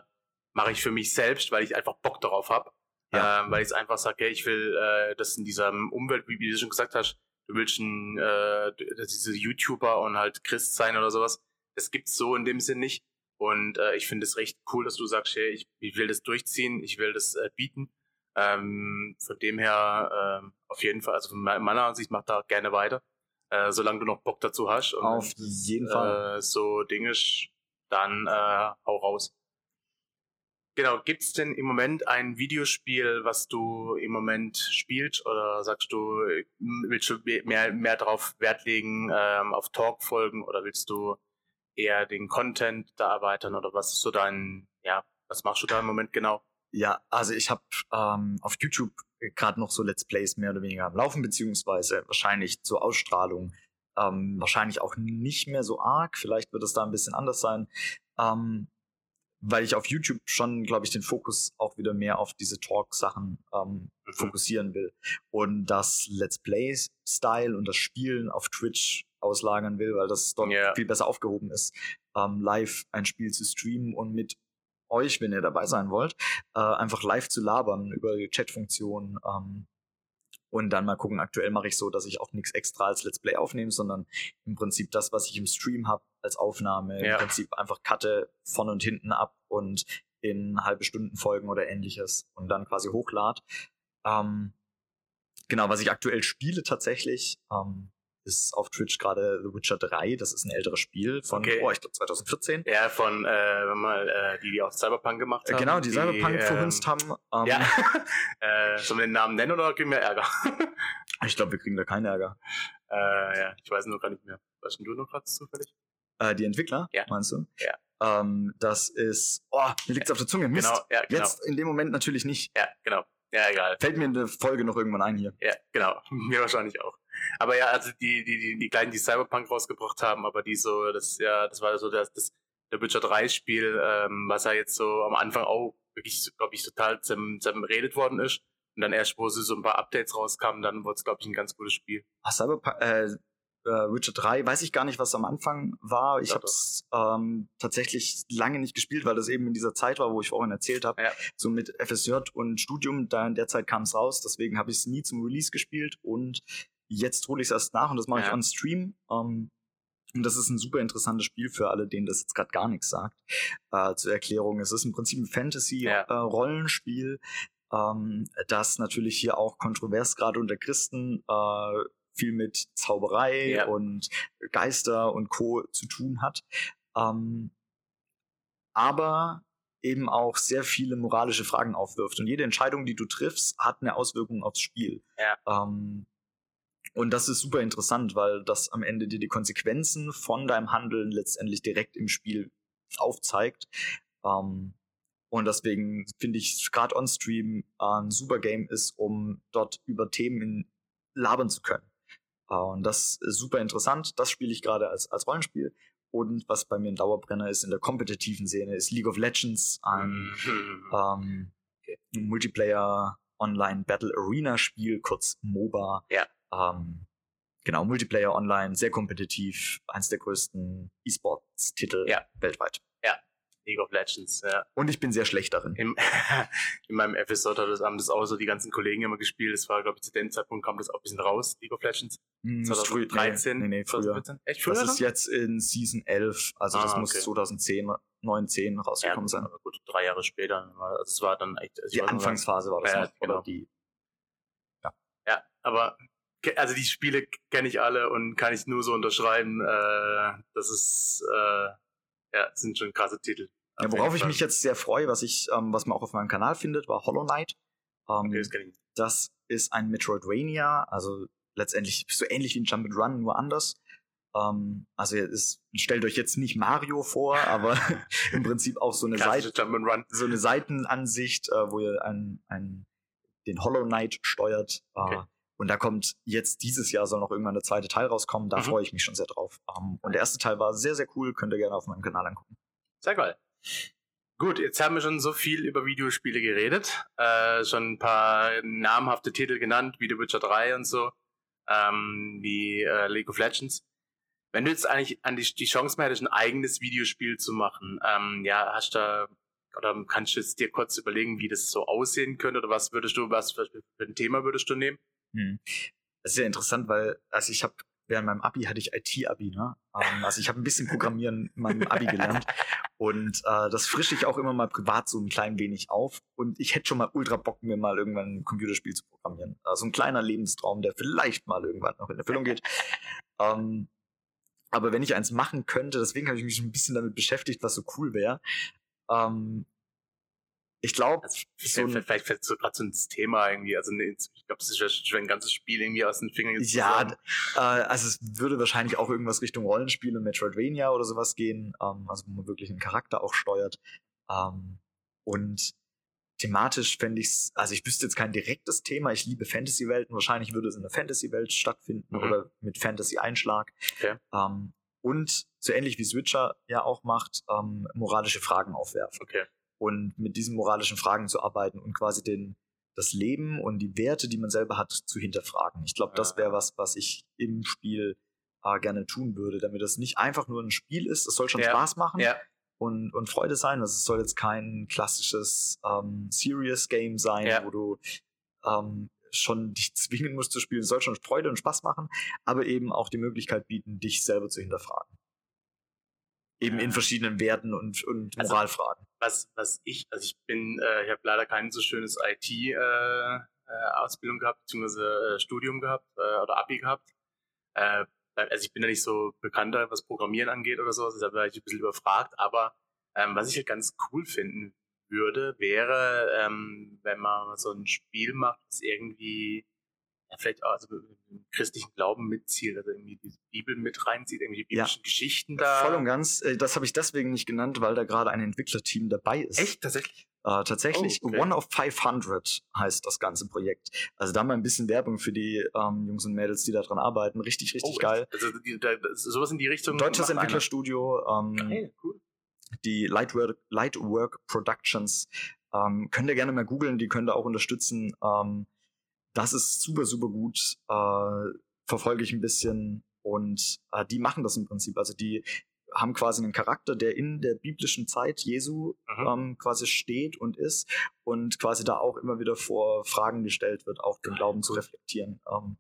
mache ich für mich selbst, weil ich einfach Bock darauf habe. Ja. Ähm, weil ich einfach sage, hey, ich will äh, das in dieser Umwelt, wie, du schon gesagt hast, du willst ein, äh, diese YouTuber und halt Christ sein oder sowas. Das gibt's so in dem Sinn nicht. Und äh, ich finde es recht cool, dass du sagst, hey, ich, ich will das durchziehen, ich will das äh, bieten. Ähm, von dem her äh, auf jeden Fall, also von meiner Ansicht, mach da gerne weiter, äh, solange du noch Bock dazu hast. Und, auf jeden Fall. Äh, so Dinge, dann äh, hau raus. Genau, gibt's denn im Moment ein Videospiel, was du im Moment spielst oder sagst du, willst du mehr, mehr darauf Wert legen, ähm, auf Talk-Folgen oder willst du eher den Content da erweitern oder was ist so dein, ja, was machst du da im Moment genau? Ja, also ich habe ähm, auf YouTube gerade noch so Let's Plays mehr oder weniger am Laufen, beziehungsweise wahrscheinlich zur Ausstrahlung ähm, wahrscheinlich auch nicht mehr so arg. Vielleicht wird es da ein bisschen anders sein. Ähm, weil ich auf YouTube schon, glaube ich, den Fokus auch wieder mehr auf diese Talk-Sachen ähm, mhm. fokussieren will. Und das Let's Play-Style und das Spielen auf Twitch auslagern will, weil das dort yeah. viel besser aufgehoben ist, ähm, live ein Spiel zu streamen und mit euch, wenn ihr dabei sein wollt, äh, einfach live zu labern über die Chat-Funktion. Ähm, und dann mal gucken, aktuell mache ich so, dass ich auch nichts extra als Let's Play aufnehme, sondern im Prinzip das, was ich im Stream habe, als Aufnahme, ja. im Prinzip einfach cutte von und hinten ab und in halbe Stunden Folgen oder ähnliches und dann quasi hochlad. Ähm, genau, was ich aktuell spiele tatsächlich, ähm, ist auf Twitch gerade The Witcher 3. Das ist ein älteres Spiel von, okay. oh, ich glaube 2014. Ja, von äh, mal, äh, die, die auch Cyberpunk gemacht äh, haben. Genau, die, die Cyberpunk ähm, verhunzt haben. Ähm, ja. äh, sollen wir den Namen nennen oder kriegen wir Ärger? ich glaube, wir kriegen da keinen Ärger. Äh, ja, ich weiß nur gar nicht mehr. Weißt du noch gerade zufällig? Äh, die Entwickler, ja. meinst du? Ja. Ähm, das ist, oh, mir liegt's auf der Zunge. Mist. Genau, ja, genau. Jetzt in dem Moment natürlich nicht. Ja, genau. Ja, egal. Fällt mir in der Folge noch irgendwann ein hier. Ja, genau. Mir wahrscheinlich auch. Aber ja, also die, die, die, die kleinen, die Cyberpunk rausgebracht haben, aber die so, das ja, das war so das, das der Witcher 3 Spiel, ähm, was ja jetzt so am Anfang auch wirklich, glaube ich, total zerredet worden ist. Und dann erst, wo sie so ein paar Updates rauskamen, dann wurde es, glaube ich, ein ganz gutes Spiel. Ach, Cyberpunk, äh, äh, Witcher 3, weiß ich gar nicht, was am Anfang war. Ich ja, habe es ähm, tatsächlich lange nicht gespielt, weil das eben in dieser Zeit war, wo ich vorhin erzählt habe. Ja. So mit FSJ und Studium, da in der Zeit kam es raus. Deswegen habe ich es nie zum Release gespielt und Jetzt hole ich es erst nach und das mache ja. ich on Stream. Ähm, und das ist ein super interessantes Spiel für alle, denen das jetzt gerade gar nichts sagt. Äh, zur Erklärung, es ist im Prinzip ein Fantasy-Rollenspiel, ja. äh, ähm, das natürlich hier auch kontrovers gerade unter Christen äh, viel mit Zauberei ja. und Geister und Co. zu tun hat. Ähm, aber eben auch sehr viele moralische Fragen aufwirft. Und jede Entscheidung, die du triffst, hat eine Auswirkung aufs Spiel. Ja. Ähm, und das ist super interessant, weil das am Ende dir die Konsequenzen von deinem Handeln letztendlich direkt im Spiel aufzeigt. Ähm, und deswegen finde ich gerade on Stream ein super Game ist, um dort über Themen labern zu können. Äh, und das ist super interessant. Das spiele ich gerade als, als Rollenspiel. Und was bei mir ein Dauerbrenner ist in der kompetitiven Szene, ist League of Legends, ein mhm. ähm. Multiplayer Online Battle Arena Spiel, kurz MOBA. Ja. Ähm, genau, Multiplayer online, sehr kompetitiv, eins der größten E-Sports-Titel ja. weltweit. Ja, League of Legends, ja. Und ich bin sehr schlecht darin. Im, in meinem FSJ hat das, haben das auch so die ganzen Kollegen immer gespielt. Das war, glaube ich, zu dem Zeitpunkt kam das auch ein bisschen raus, League of Legends. Mm, 2013. Nee, nee, nee früher. 2014. Echt früher? Das ist jetzt in Season 11, also ah, das muss okay. 2010, 9, 10 rausgekommen ja, sein. Aber gut, drei Jahre später. Also es war dann echt. die Anfangsphase war das ja, noch, genau. die Ja, aber also die Spiele kenne ich alle und kann ich nur so unterschreiben. Äh, das ist äh, ja sind schon krasse Titel. Ja, worauf ich mich jetzt sehr freue, was ich, ähm, was man auch auf meinem Kanal findet, war Hollow Knight. Ähm, okay, das, das ist ein Metroidvania, also letztendlich so ähnlich wie ein Jump and Run, nur anders. Ähm, also es stellt euch jetzt nicht Mario vor, aber im Prinzip auch so eine, Seite, so eine Seitenansicht, äh, wo ihr ein, ein, den Hollow Knight steuert. Äh, okay. Und da kommt jetzt dieses Jahr soll noch irgendwann der zweite Teil rauskommen. Da mhm. freue ich mich schon sehr drauf. Um, ähm, und der erste Teil war sehr, sehr cool. Könnt ihr gerne auf meinem Kanal angucken. Sehr geil. Gut, jetzt haben wir schon so viel über Videospiele geredet. Äh, schon ein paar namhafte Titel genannt, wie The Witcher 3 und so. Ähm, wie äh, League of Legends. Wenn du jetzt eigentlich an die, die Chance mehr hättest, ein eigenes Videospiel zu machen, ähm, ja, hast du da oder kannst du jetzt dir kurz überlegen, wie das so aussehen könnte oder was würdest du, was für, für ein Thema würdest du nehmen? Hm. Das ist ja interessant, weil also ich habe während meinem Abi hatte ich IT-Abi, ne? Ähm, also ich habe ein bisschen Programmieren in meinem Abi gelernt und äh, das frische ich auch immer mal privat so ein klein wenig auf und ich hätte schon mal ultra Bock, mir mal irgendwann ein Computerspiel zu programmieren. Also ein kleiner Lebenstraum, der vielleicht mal irgendwann noch in Erfüllung geht. Ähm, aber wenn ich eins machen könnte, deswegen habe ich mich ein bisschen damit beschäftigt, was so cool wäre. Ähm, ich glaube, also, so vielleicht fällt so gerade so ins Thema irgendwie. Also ne, ich glaube, das ist schon ein ganzes Spiel irgendwie aus den Fingern. Ja, äh, also es würde wahrscheinlich auch irgendwas Richtung Rollenspiel und Metroidvania oder sowas gehen. Ähm, also wo man wirklich einen Charakter auch steuert. Ähm, und thematisch fände ich es, also ich wüsste jetzt kein direktes Thema. Ich liebe Fantasy-Welten. Wahrscheinlich würde es in einer Fantasy-Welt stattfinden mhm. oder mit Fantasy-Einschlag. Okay. Ähm, und so ähnlich wie Switcher ja auch macht, ähm, moralische Fragen aufwerfen. Okay und mit diesen moralischen Fragen zu arbeiten und quasi den, das Leben und die Werte, die man selber hat, zu hinterfragen. Ich glaube, das wäre was, was ich im Spiel äh, gerne tun würde, damit das nicht einfach nur ein Spiel ist. Es soll schon ja. Spaß machen ja. und, und Freude sein. Also es soll jetzt kein klassisches ähm, Serious Game sein, ja. wo du ähm, schon dich zwingen musst zu spielen. Es soll schon Freude und Spaß machen, aber eben auch die Möglichkeit bieten, dich selber zu hinterfragen. Eben in verschiedenen Werten und, und also Moralfragen. Was, was ich, also ich bin, äh, ich habe leider kein so schönes IT-Ausbildung äh, äh, gehabt, beziehungsweise äh, Studium gehabt äh, oder Abi gehabt. Äh, also ich bin ja nicht so bekannter, was Programmieren angeht oder sowas, deshalb war ich ein bisschen überfragt, aber ähm, was ich halt ganz cool finden würde, wäre, ähm, wenn man so ein Spiel macht, das irgendwie ja, vielleicht auch also im christlichen Glauben mitzielt, also irgendwie die Bibel mit reinzieht, irgendwie die biblischen ja, Geschichten da. Voll und ganz. Äh, das habe ich deswegen nicht genannt, weil da gerade ein Entwicklerteam dabei ist. Echt? Tatsächlich? Äh, tatsächlich. Oh, okay. One of 500 heißt das ganze Projekt. Also da mal ein bisschen Werbung für die ähm, Jungs und Mädels, die da dran arbeiten. Richtig, richtig oh, geil. Also die, da, sowas in die Richtung. Deutsches Entwicklerstudio. Ähm, geil, cool. Die Lightwork, Lightwork Productions. Ähm, könnt ihr gerne mal googeln, die könnt ihr auch unterstützen. Ähm, das ist super, super gut. Äh, verfolge ich ein bisschen und äh, die machen das im Prinzip. Also die haben quasi einen Charakter, der in der biblischen Zeit Jesu mhm. ähm, quasi steht und ist und quasi da auch immer wieder vor Fragen gestellt wird, auch den Glauben zu reflektieren ähm,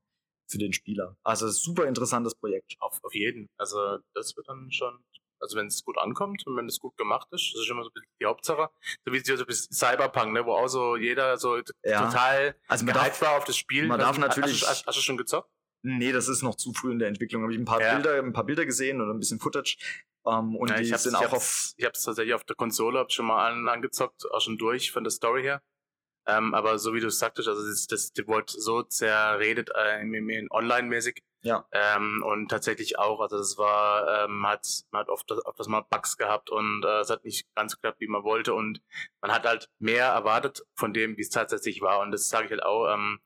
für den Spieler. Also super interessantes Projekt. Auf, auf jeden. Also das wird dann schon also wenn es gut ankommt und wenn es gut gemacht ist, das ist immer so die Hauptsache. So wie so Cyberpunk, ne, wo auch so jeder so ja. total also man darf, war auf das Spiel. Man darf natürlich. Hast, hast, hast, du schon gezockt? Nee, das ist noch zu früh in der Entwicklung. Habe ich ein paar ja. Bilder, ein paar Bilder gesehen oder ein bisschen Footage. Um, ähm, und ja, die sind auch auf. Ich habe es tatsächlich auf der Konsole hab schon mal an, angezockt, auch schon durch von der Story her. Ähm, aber so wie du es sagtest, also das, das, das wurde so zerredet äh, online-mäßig, ja. Ähm, und tatsächlich auch, also das war, ähm, hat, man hat oft, oft das mal Bugs gehabt und äh, es hat nicht ganz geklappt, wie man wollte und man hat halt mehr erwartet von dem, wie es tatsächlich war und das sage ich halt auch, ähm,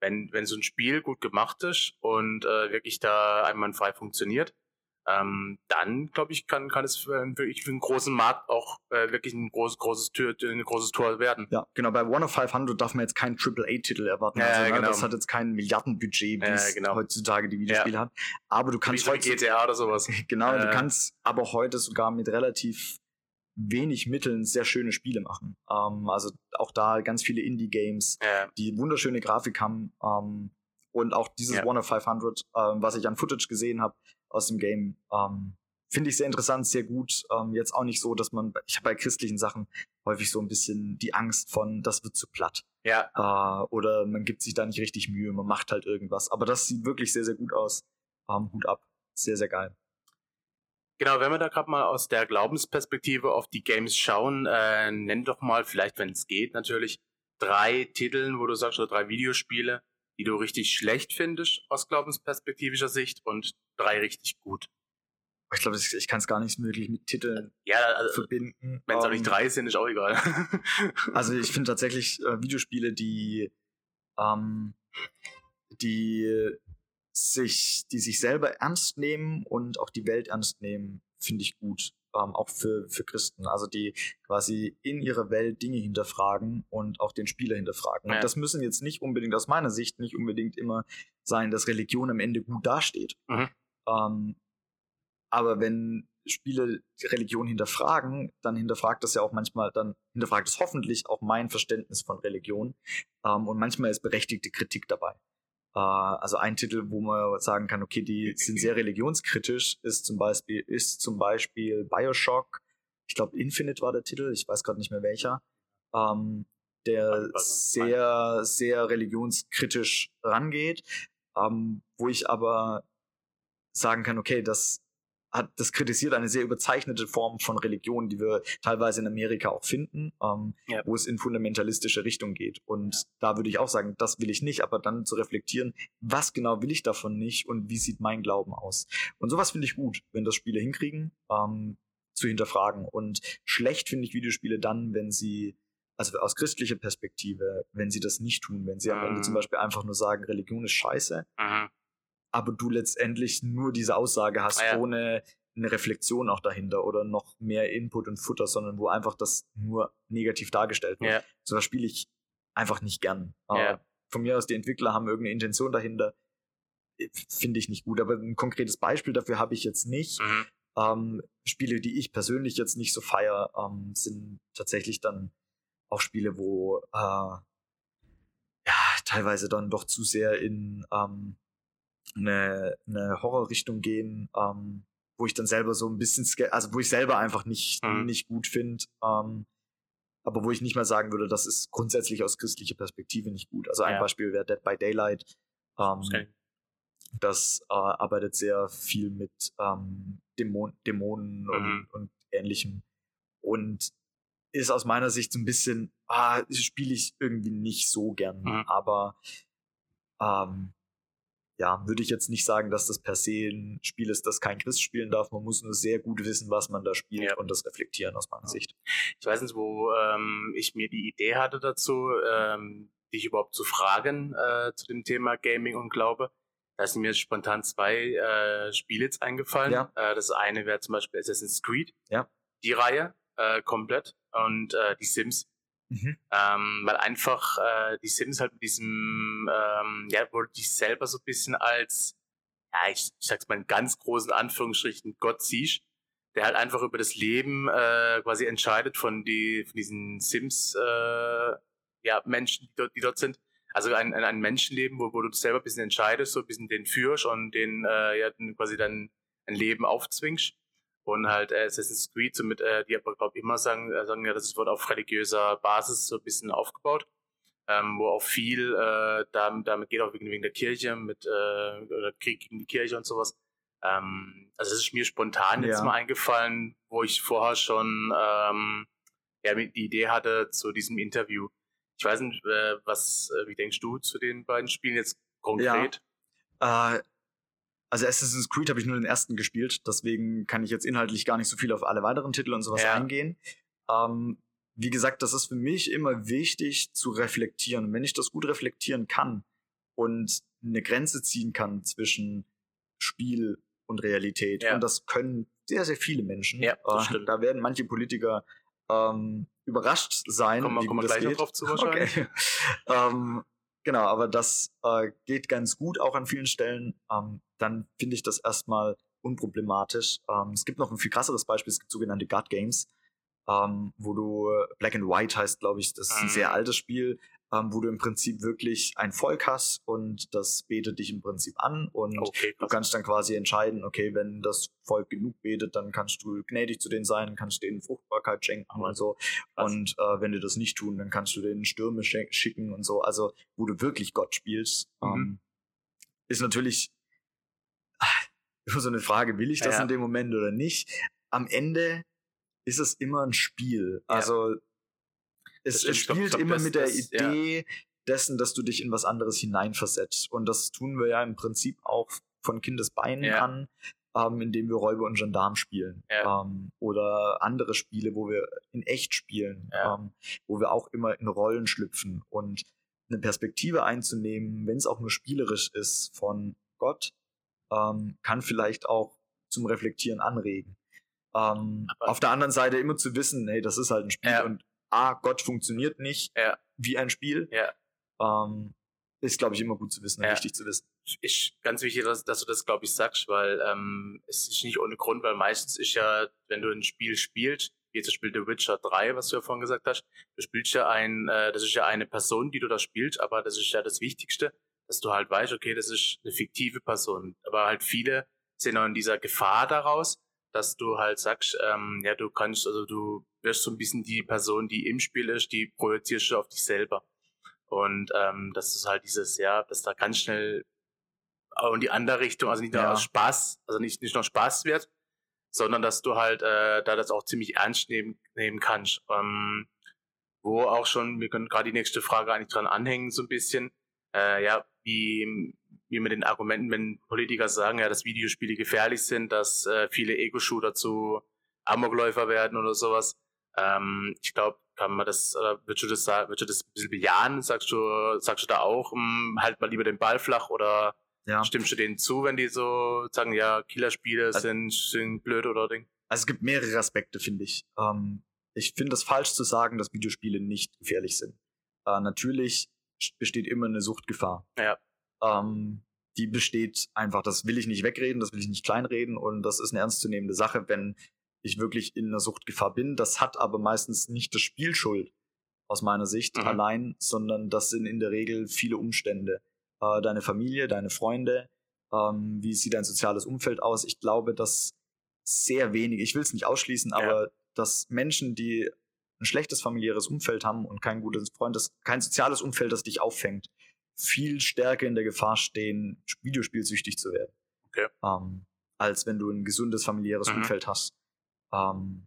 wenn, wenn so ein Spiel gut gemacht ist und äh, wirklich da einwandfrei funktioniert, ähm, dann glaube ich, kann, kann es für, wirklich für einen großen Markt auch äh, wirklich ein großes, großes, Tür, ein großes Tor werden. Ja, genau. Bei One of 500 darf man jetzt keinen AAA-Titel erwarten. Ja, also, ne, genau. Das hat jetzt kein Milliardenbudget, wie es genau. heutzutage die Videospiele ja. hat. Aber du kannst heute. GTA oder sowas. genau, äh. du kannst aber heute sogar mit relativ wenig Mitteln sehr schöne Spiele machen. Ähm, also auch da ganz viele Indie-Games, ja. die wunderschöne Grafik haben. Ähm, und auch dieses ja. One of 500, ähm, was ich an Footage gesehen habe, aus dem Game. Ähm, finde ich sehr interessant, sehr gut. Ähm, jetzt auch nicht so, dass man, ich habe bei christlichen Sachen häufig so ein bisschen die Angst von, das wird zu platt. Ja. Äh, oder man gibt sich da nicht richtig Mühe, man macht halt irgendwas. Aber das sieht wirklich sehr, sehr gut aus. Ähm, Hut ab. Sehr, sehr geil. Genau, wenn wir da gerade mal aus der Glaubensperspektive auf die Games schauen, äh, nenn doch mal, vielleicht wenn es geht natürlich, drei Titeln, wo du sagst, oder drei Videospiele, die du richtig schlecht findest aus glaubensperspektivischer Sicht und drei richtig gut. Ich glaube, ich, kann es gar nicht wirklich mit Titeln ja, also, verbinden. Wenn es auch nicht ähm, drei sind, ist auch egal. also ich finde tatsächlich äh, Videospiele, die ähm, die sich, die sich selber ernst nehmen und auch die Welt ernst nehmen, finde ich gut. Ähm, auch für, für Christen. Also die quasi in ihrer Welt Dinge hinterfragen und auch den Spieler hinterfragen. Ja. Und das müssen jetzt nicht unbedingt aus meiner Sicht nicht unbedingt immer sein, dass Religion am Ende gut dasteht. Mhm. Ähm, aber wenn Spiele die Religion hinterfragen, dann hinterfragt das ja auch manchmal, dann hinterfragt es hoffentlich auch mein Verständnis von Religion. Ähm, und manchmal ist berechtigte Kritik dabei. Äh, also ein Titel, wo man sagen kann, okay, die sind sehr religionskritisch, ist zum Beispiel, ist zum Beispiel Bioshock. Ich glaube, Infinite war der Titel, ich weiß gerade nicht mehr welcher. Ähm, der sehr, sehr religionskritisch rangeht, ähm, wo ich aber sagen kann, okay, das hat, das kritisiert eine sehr überzeichnete Form von Religion, die wir teilweise in Amerika auch finden, ähm, ja. wo es in fundamentalistische Richtung geht. Und ja. da würde ich auch sagen, das will ich nicht, aber dann zu reflektieren, was genau will ich davon nicht und wie sieht mein Glauben aus. Und sowas finde ich gut, wenn das Spiele hinkriegen, ähm, zu hinterfragen. Und schlecht finde ich Videospiele dann, wenn sie also aus christlicher Perspektive, wenn sie das nicht tun, wenn sie mhm. am Ende zum mhm. Beispiel einfach nur sagen, Religion ist scheiße, mhm aber du letztendlich nur diese Aussage hast, ah, ja. ohne eine Reflexion auch dahinter oder noch mehr Input und Futter, sondern wo einfach das nur negativ dargestellt wird. Ja. So was spiele ich einfach nicht gern. Ja. Von mir aus, die Entwickler haben irgendeine Intention dahinter. Äh, finde ich nicht gut. Aber ein konkretes Beispiel dafür habe ich jetzt nicht. Mhm. Ähm, Spiele, die ich persönlich jetzt nicht so feier, ähm, sind tatsächlich dann auch Spiele, wo äh, ja teilweise dann doch zu sehr in ähm, eine, eine Horrorrichtung gehen, ähm, wo ich dann selber so ein bisschen, also wo ich selber einfach nicht, mhm. nicht gut finde, ähm, aber wo ich nicht mal sagen würde, das ist grundsätzlich aus christlicher Perspektive nicht gut. Also ein ja. Beispiel wäre Dead by Daylight. Ähm, okay. Das äh, arbeitet sehr viel mit ähm, Dämon Dämonen mhm. und, und ähnlichem. Und ist aus meiner Sicht so ein bisschen, ah, spiele ich irgendwie nicht so gern. Mhm. Aber ähm, ja, würde ich jetzt nicht sagen, dass das per se ein Spiel ist, das kein Christ spielen darf. Man muss nur sehr gut wissen, was man da spielt ja. und das reflektieren aus meiner ja. Sicht. Ich weiß nicht, wo ähm, ich mir die Idee hatte dazu, ähm, dich überhaupt zu fragen äh, zu dem Thema Gaming und Glaube. Da sind mir spontan zwei äh, Spiele jetzt eingefallen. Ja. Äh, das eine wäre zum Beispiel Assassin's Creed. Die Reihe äh, komplett. Und äh, die Sims. Mhm. Ähm, weil einfach äh, die Sims halt mit diesem, ähm, ja, wo dich selber so ein bisschen als, ja, ich, ich sag's mal in ganz großen Anführungsstrichen, Gott siehst, der halt einfach über das Leben äh, quasi entscheidet von, die, von diesen Sims, äh, ja, Menschen, die dort, die dort sind. Also ein, ein, ein Menschenleben, wo, wo du selber ein bisschen entscheidest, so ein bisschen den führst und den, äh, ja, quasi dann ein Leben aufzwingst und halt äh, Assassin's Creed, somit, äh, die aber glaube ich immer sagen, äh, sagen ja, das wird auf religiöser Basis so ein bisschen aufgebaut, ähm, wo auch viel, äh, damit, damit geht auch wegen, wegen der Kirche, mit äh, oder Krieg gegen die Kirche und sowas. Ähm, also es ist mir spontan ja. jetzt mal eingefallen, wo ich vorher schon ähm, ja, die Idee hatte zu diesem Interview. Ich weiß nicht, äh, was, äh, wie denkst du zu den beiden Spielen jetzt konkret? Ja. Äh, also Assassin's Creed habe ich nur den ersten gespielt, deswegen kann ich jetzt inhaltlich gar nicht so viel auf alle weiteren Titel und sowas ja. eingehen. Ähm, wie gesagt, das ist für mich immer wichtig zu reflektieren. Und wenn ich das gut reflektieren kann und eine Grenze ziehen kann zwischen Spiel und Realität, ja. und das können sehr, sehr viele Menschen. Ja, äh, da werden manche Politiker ähm, überrascht sein. Kommen wir, kommen wir gleich geht. noch drauf zu wahrscheinlich. Okay. ähm, genau, aber das äh, geht ganz gut auch an vielen Stellen. Ähm, dann finde ich das erstmal unproblematisch. Ähm, es gibt noch ein viel krasseres Beispiel, es gibt sogenannte God Games, ähm, wo du Black and White heißt, glaube ich, das ist ein sehr mhm. altes Spiel, ähm, wo du im Prinzip wirklich ein Volk hast und das betet dich im Prinzip an und okay, du kannst dann quasi entscheiden, okay, wenn das Volk genug betet, dann kannst du gnädig zu denen sein, kannst denen Fruchtbarkeit schenken und so. Krass. Und äh, wenn die das nicht tun, dann kannst du denen Stürme schicken und so. Also, wo du wirklich Gott spielst, mhm. ähm, ist natürlich ach, so eine Frage, will ich das ja. in dem Moment oder nicht? Am Ende ist es immer ein Spiel. Ja. Es, es spielt glaub, immer das, mit der das, Idee ja. dessen, dass du dich in was anderes hineinversetzt. Und das tun wir ja im Prinzip auch von Kindesbeinen ja. an, ähm, indem wir Räuber und Gendarm spielen. Ja. Ähm, oder andere Spiele, wo wir in echt spielen, ähm, wo wir auch immer in Rollen schlüpfen und eine Perspektive einzunehmen, wenn es auch nur spielerisch ist, von Gott, ähm, kann vielleicht auch zum Reflektieren anregen. Ähm, auf der anderen Seite immer zu wissen, hey, das ist halt ein Spiel ja. und A, Gott funktioniert nicht ja. wie ein Spiel. Ja. Ähm, ist, glaube ich, immer gut zu wissen, ja. wichtig zu wissen. Ist ganz wichtig, dass, dass du das, glaube ich, sagst, weil ähm, es ist nicht ohne Grund, weil meistens ist ja, wenn du ein Spiel spielst, wie zum Beispiel The Witcher 3, was du ja vorhin gesagt hast, du spielst ja ein, äh, das ist ja eine Person, die du da spielst, aber das ist ja das Wichtigste, dass du halt weißt, okay, das ist eine fiktive Person. Aber halt viele sind auch in dieser Gefahr daraus, dass du halt sagst, ähm, ja, du kannst, also du wirst so ein bisschen die Person, die im Spiel ist, die projizierst du auf dich selber. Und ähm, das ist halt dieses, ja, dass da ganz schnell auch in die andere Richtung, also nicht nur ja. Spaß, also nicht, nicht nur Spaß wird, sondern dass du halt äh, da das auch ziemlich ernst nehmen, nehmen kannst. Ähm, wo auch schon, wir können gerade die nächste Frage eigentlich dran anhängen, so ein bisschen, äh, ja, wie, wie mit den Argumenten, wenn Politiker sagen, ja, dass Videospiele gefährlich sind, dass äh, viele Ego-Shooter zu Amokläufer werden oder sowas. Ähm, ich glaube, kann man das, oder würdest du das sagen, würdest du das ein bisschen bejahen? Sagst du, sagst du da auch, um, halt mal lieber den Ball flach oder ja. stimmst du denen zu, wenn die so sagen, ja, Killerspiele also, sind, sind blöd oder Ding? Also es gibt mehrere Aspekte, finde ich. Ähm, ich finde es falsch zu sagen, dass Videospiele nicht gefährlich sind. Äh, natürlich besteht immer eine Suchtgefahr. Ja. Ähm, die besteht einfach, das will ich nicht wegreden, das will ich nicht kleinreden und das ist eine ernstzunehmende Sache, wenn ich wirklich in einer Suchtgefahr bin. Das hat aber meistens nicht das Spiel schuld, aus meiner Sicht mhm. allein, sondern das sind in der Regel viele Umstände. Äh, deine Familie, deine Freunde, ähm, wie sieht dein soziales Umfeld aus? Ich glaube, dass sehr wenig, ich will es nicht ausschließen, ja. aber dass Menschen, die ein schlechtes familiäres Umfeld haben und kein gutes Freund, kein soziales Umfeld, das dich auffängt, viel stärker in der Gefahr stehen, Videospielsüchtig zu werden. Okay. Ähm, als wenn du ein gesundes familiäres mhm. Umfeld hast. Ähm,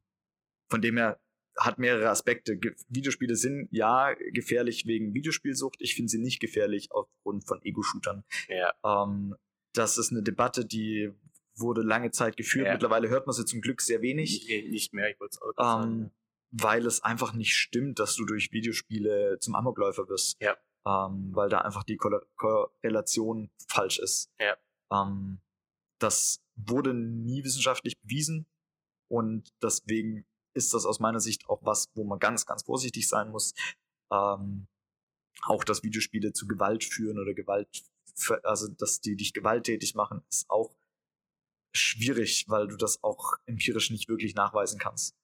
von dem her hat mehrere Aspekte. Ge Videospiele sind ja gefährlich wegen Videospielsucht. Ich finde sie nicht gefährlich aufgrund von Ego-Shootern. Ja. Ähm, das ist eine Debatte, die wurde lange Zeit geführt. Ja. Mittlerweile hört man sie zum Glück sehr wenig. Nicht, nicht mehr, ich wollte es auch ähm, sagen. Weil es einfach nicht stimmt, dass du durch Videospiele zum Amokläufer wirst. Ja ähm, weil da einfach die Korrelation falsch ist. Ja. Ähm, das wurde nie wissenschaftlich bewiesen und deswegen ist das aus meiner Sicht auch was, wo man ganz, ganz vorsichtig sein muss. Ähm, auch dass Videospiele zu Gewalt führen oder Gewalt, also dass die dich gewalttätig machen, ist auch schwierig, weil du das auch empirisch nicht wirklich nachweisen kannst.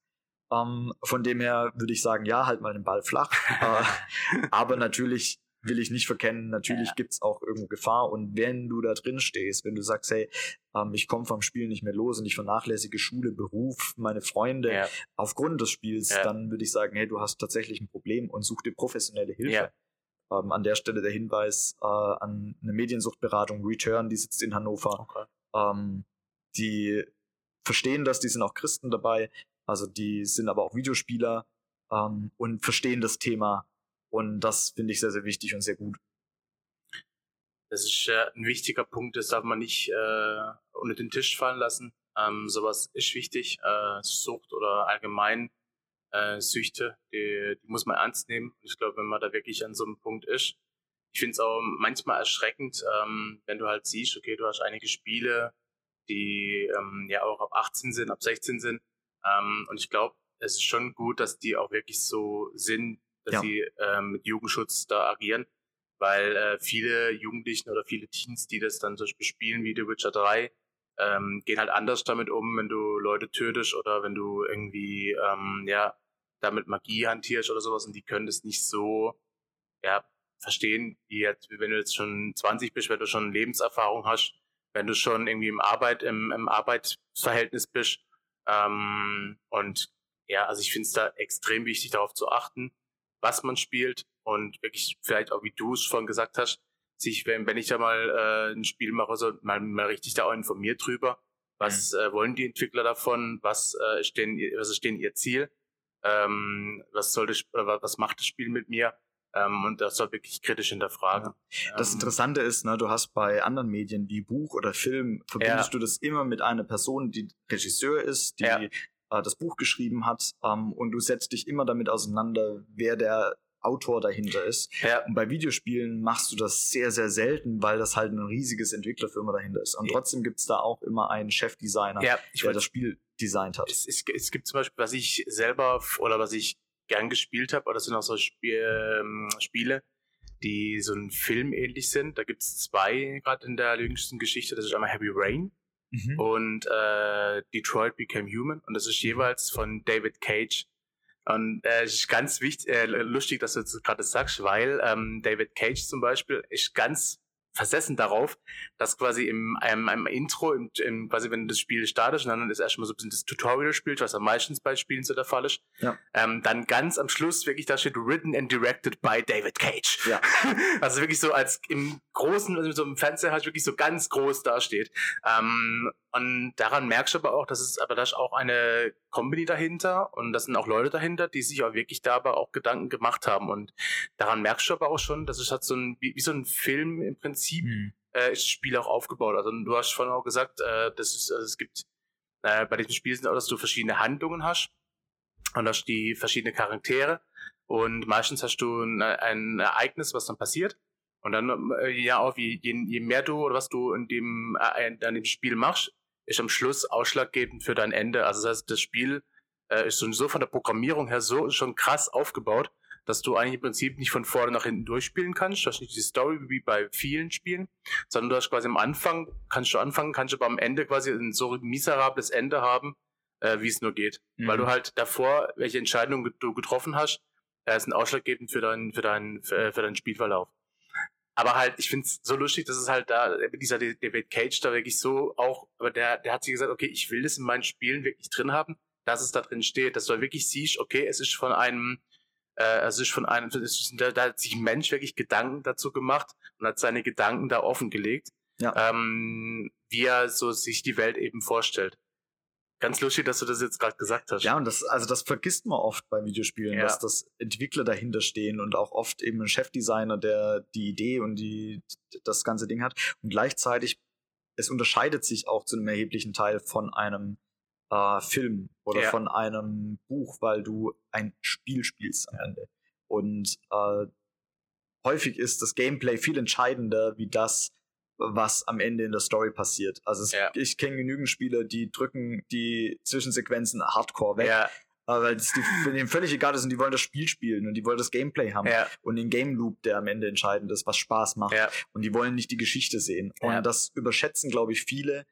Ähm, von dem her würde ich sagen, ja, halt mal den Ball flach. äh, aber natürlich will ich nicht verkennen. Natürlich ja. gibt's auch irgendwo Gefahr. Und wenn du da drin stehst, wenn du sagst, hey, ähm, ich komme vom Spiel nicht mehr los und ich vernachlässige Schule, Beruf, meine Freunde ja. aufgrund des Spiels, ja. dann würde ich sagen, hey, du hast tatsächlich ein Problem und such dir professionelle Hilfe. Ähm, an der Stelle der Hinweis äh, an eine Mediensuchtberatung, Return, die sitzt in Hannover. Okay. Ähm, die verstehen das, die sind auch Christen dabei, also die sind aber auch Videospieler ähm, und verstehen das Thema und das finde ich sehr, sehr wichtig und sehr gut. Das ist äh, ein wichtiger Punkt, das darf man nicht äh, unter den Tisch fallen lassen. Ähm, sowas ist wichtig. Äh, Sucht oder allgemein äh, Süchte, die, die muss man ernst nehmen. Ich glaube, wenn man da wirklich an so einem Punkt ist, ich finde es auch manchmal erschreckend, ähm, wenn du halt siehst, okay, du hast einige Spiele, die ähm, ja auch ab 18 sind, ab 16 sind. Ähm, und ich glaube, es ist schon gut, dass die auch wirklich so sind, dass ja. sie ähm, mit Jugendschutz da agieren, weil äh, viele Jugendlichen oder viele Teens, die das dann zum Beispiel spielen, wie The Witcher 3, ähm, gehen halt anders damit um, wenn du Leute tötest oder wenn du irgendwie, ähm, ja, damit Magie hantierst oder sowas und die können das nicht so, ja, verstehen, die jetzt, wenn du jetzt schon 20 bist, wenn du schon Lebenserfahrung hast, wenn du schon irgendwie im Arbeit, im, im Arbeitsverhältnis bist. Ähm, und ja, also ich finde es da extrem wichtig, darauf zu achten, was man spielt und wirklich vielleicht auch, wie du es schon gesagt hast, sich, wenn, wenn ich da mal äh, ein Spiel mache, so mal, mal richtig da auch informiert drüber, was mhm. äh, wollen die Entwickler davon, was, äh, ist denn, was ist denn ihr Ziel, ähm, was soll das, was macht das Spiel mit mir ähm, und das soll wirklich kritisch hinterfragen. Ja. Das ähm, Interessante ist, ne, du hast bei anderen Medien wie Buch oder Film, verbindest ja. du das immer mit einer Person, die Regisseur ist, die ja. Äh, das Buch geschrieben hat ähm, und du setzt dich immer damit auseinander, wer der Autor dahinter ist. Ja. Und bei Videospielen machst du das sehr, sehr selten, weil das halt ein riesiges Entwicklerfirma dahinter ist. Und trotzdem gibt's da auch immer einen Chefdesigner, ja, der das Spiel designt hat. Es, es, es, gibt zum Beispiel, was ich selber oder was ich gern gespielt habe, oder das sind auch so Spiel, ähm, Spiele, die so ein Film ähnlich sind. Da gibt's zwei gerade in der jüngsten Geschichte. Das ist einmal Heavy Rain mhm. und äh, Detroit Became Human. Und das ist mhm. jeweils von David Cage. Und äh, ist ganz wichtig, äh, lustig, dass du das gerade sagst, weil ähm, David Cage zum Beispiel ist ganz versessen darauf, dass quasi im einem, einem Intro, im, im, quasi wenn das Spiel startet und dann ist erstmal so ein bisschen das Tutorial spielt, was am meisten bei Spielen so der Fall ist, ja. ähm, dann ganz am Schluss wirklich da steht written and directed by David Cage. Ja. also wirklich so als im großen, also so im Fernseher halt wirklich so ganz groß dasteht. Ähm, und daran merkst du aber auch, dass es, aber da ist auch eine Company dahinter und das sind auch Leute dahinter, die sich auch wirklich da aber auch Gedanken gemacht haben. Und daran merkst du aber auch schon, dass es halt so ein, wie, wie so ein Film im Prinzip mhm. äh, ist das Spiel auch aufgebaut. Also du hast vorhin auch gesagt, äh, dass es, also es gibt, äh, bei diesem Spiel sind auch, dass du verschiedene Handlungen hast und hast die verschiedenen Charaktere und meistens hast du ein, ein Ereignis, was dann passiert. Und dann, äh, ja, auch wie, je, je mehr du oder was du in dem, äh, in dem Spiel machst, ist am Schluss ausschlaggebend für dein Ende. Also das heißt, das Spiel äh, ist so von der Programmierung her so schon krass aufgebaut, dass du eigentlich im Prinzip nicht von vorne nach hinten durchspielen kannst. Du hast nicht die Story wie bei vielen Spielen, sondern du hast quasi am Anfang, kannst du anfangen, kannst du aber am Ende quasi ein so miserables Ende haben, äh, wie es nur geht. Mhm. Weil du halt davor, welche Entscheidungen du getroffen hast, äh, sind ausschlaggebend für deinen, für deinen, für, für deinen Spielverlauf. Aber halt, ich finde es so lustig, dass es halt da, dieser David Cage da wirklich so auch, aber der, der hat sich gesagt, okay, ich will das in meinen Spielen wirklich drin haben, dass es da drin steht, dass du wirklich siehst, okay, es ist von einem, äh, es ist von einem, ist, da, da hat sich ein Mensch wirklich Gedanken dazu gemacht und hat seine Gedanken da offengelegt, ja. ähm, wie er so sich die Welt eben vorstellt. Ganz lustig, dass du das jetzt gerade gesagt hast. Ja, und das, also das vergisst man oft bei Videospielen, ja. dass das Entwickler dahinter stehen und auch oft eben ein Chefdesigner, der die Idee und die, das ganze Ding hat. Und gleichzeitig, es unterscheidet sich auch zu einem erheblichen Teil von einem äh, Film oder ja. von einem Buch, weil du ein Spiel spielst am Ende. Und äh, häufig ist das Gameplay viel entscheidender wie das, was am Ende in der Story passiert. Also es, ja. ich kenne genügend Spiele, die drücken die Zwischensequenzen hardcore weg. Ja. weil es denen völlig egal ist und die wollen das Spiel spielen und die wollen das Gameplay haben ja. und den Game Loop, der am Ende entscheidend ist, was Spaß macht. Ja. Und die wollen nicht die Geschichte sehen. Und das überschätzen, glaube ich, viele,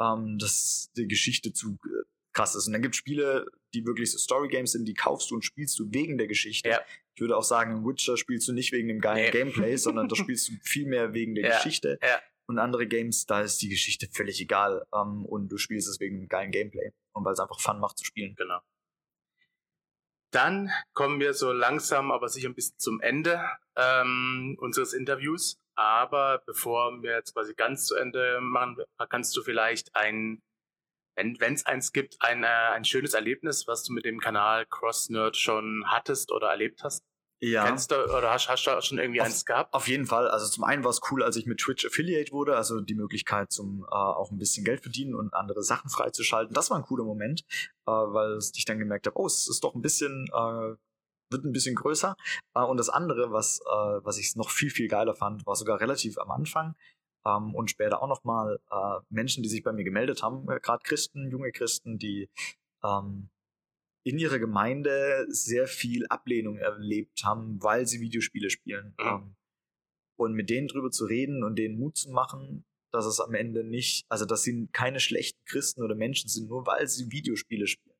ähm, dass die Geschichte zu äh, krass ist. Und dann gibt es Spiele, die wirklich so Story Games sind, die kaufst du und spielst du wegen der Geschichte. Ja. Ich würde auch sagen, Witcher spielst du nicht wegen dem geilen nee. Gameplay, sondern das spielst du viel mehr wegen der ja. Geschichte. Ja. Und andere Games, da ist die Geschichte völlig egal. Ähm, und du spielst es wegen dem geilen Gameplay. Und weil es einfach Fun macht zu spielen. Genau. Dann kommen wir so langsam, aber sicher ein bisschen zum Ende ähm, unseres Interviews. Aber bevor wir jetzt quasi ganz zu Ende machen, kannst du vielleicht ein wenn es eins gibt, ein, äh, ein schönes Erlebnis, was du mit dem Kanal Cross Nerd schon hattest oder erlebt hast? Ja. Kennst du oder hast, hast du schon irgendwie auf, eins gehabt? Auf jeden Fall. Also zum einen war es cool, als ich mit Twitch Affiliate wurde, also die Möglichkeit zum äh, auch ein bisschen Geld verdienen und andere Sachen freizuschalten. Das war ein cooler Moment, äh, weil ich dann gemerkt habe, oh, es ist doch ein bisschen äh, wird ein bisschen größer. Äh, und das andere, was äh, was ich noch viel viel geiler fand, war sogar relativ am Anfang ähm, und später auch nochmal äh, Menschen, die sich bei mir gemeldet haben, äh, gerade Christen, junge Christen, die ähm, in ihrer Gemeinde sehr viel Ablehnung erlebt haben, weil sie Videospiele spielen. Mhm. Ähm, und mit denen drüber zu reden und denen Mut zu machen, dass es am Ende nicht, also dass sie keine schlechten Christen oder Menschen sind, nur weil sie Videospiele spielen.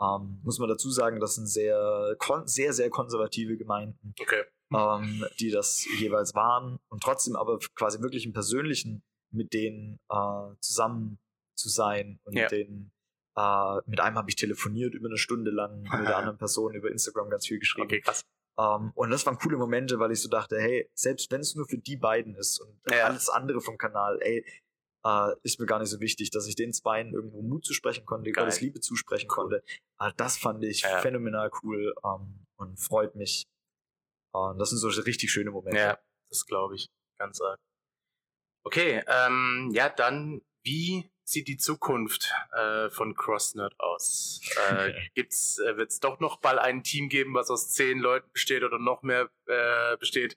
Ähm, muss man dazu sagen, das sind sehr, sehr, sehr konservative Gemeinden. Okay. ähm, die das jeweils waren und trotzdem aber quasi wirklich im Persönlichen mit denen äh, zusammen zu sein und ja. denen äh, mit einem habe ich telefoniert über eine Stunde lang, mit der anderen Person über Instagram ganz viel geschrieben. Okay, krass. Um, ähm, und das waren coole Momente, weil ich so dachte, hey, selbst wenn es nur für die beiden ist und ja. alles andere vom Kanal, ey, uh, ist mir gar nicht so wichtig, dass ich den Zweien irgendwo Mut zusprechen konnte, Geil. Gottes Liebe zusprechen cool. konnte. Uh, das fand ich ja. phänomenal cool um, ähm, und freut mich. Und das sind so richtig schöne Momente. Ja, das glaube ich. Ganz arg. Okay, ähm, ja, dann, wie sieht die Zukunft äh, von CrossNerd aus? Äh, gibt's, äh, wird es doch noch bald ein Team geben, was aus zehn Leuten besteht oder noch mehr äh, besteht?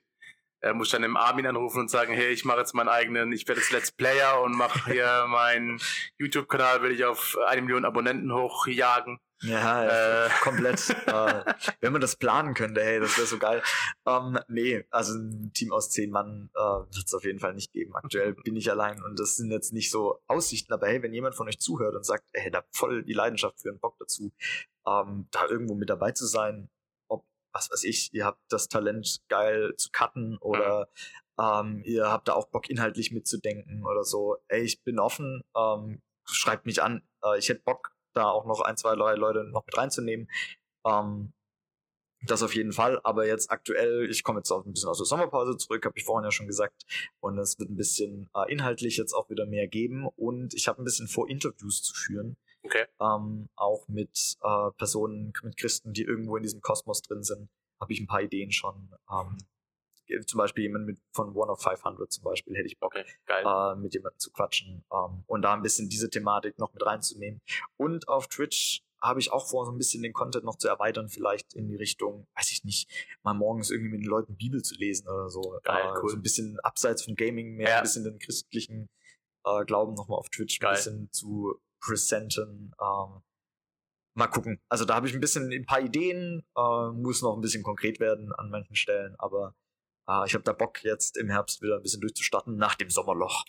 Er muss dann im Armin anrufen und sagen, hey, ich mache jetzt meinen eigenen, ich werde jetzt Let's Player und mache hier meinen YouTube-Kanal, will ich auf eine Million Abonnenten hochjagen. Ja, ja äh. komplett. äh, wenn man das planen könnte, hey, das wäre so geil. Ähm, nee, also ein Team aus zehn Mann äh, wird es auf jeden Fall nicht geben. Aktuell bin ich allein und das sind jetzt nicht so Aussichten, aber hey, wenn jemand von euch zuhört und sagt, hey, da voll die Leidenschaft für einen Bock dazu, ähm, da irgendwo mit dabei zu sein, ob, was weiß ich, ihr habt das Talent geil zu cutten oder ähm, ihr habt da auch Bock inhaltlich mitzudenken oder so, ey, ich bin offen, ähm, schreibt mich an, äh, ich hätte Bock da auch noch ein, zwei, drei Leute noch mit reinzunehmen. Ähm, das auf jeden Fall, aber jetzt aktuell, ich komme jetzt auch ein bisschen aus der Sommerpause zurück, habe ich vorhin ja schon gesagt, und es wird ein bisschen äh, inhaltlich jetzt auch wieder mehr geben und ich habe ein bisschen vor, Interviews zu führen. Okay. Ähm, auch mit äh, Personen, mit Christen, die irgendwo in diesem Kosmos drin sind, habe ich ein paar Ideen schon. Ähm, zum Beispiel jemand mit von One of 500 zum Beispiel hätte ich Bock, okay, äh, mit jemandem zu quatschen ähm, und da ein bisschen diese Thematik noch mit reinzunehmen. Und auf Twitch habe ich auch vor, so ein bisschen den Content noch zu erweitern, vielleicht in die Richtung, weiß ich nicht, mal morgens irgendwie mit den Leuten Bibel zu lesen oder so. Geil, äh, cool. So ein bisschen abseits von Gaming, mehr ja. ein bisschen den christlichen äh, Glauben nochmal auf Twitch Geil. ein bisschen zu präsenten. Ähm, mal gucken. Also da habe ich ein bisschen ein paar Ideen, äh, muss noch ein bisschen konkret werden an manchen Stellen, aber ah, ich habe da Bock jetzt im Herbst wieder ein bisschen durchzustarten nach dem Sommerloch.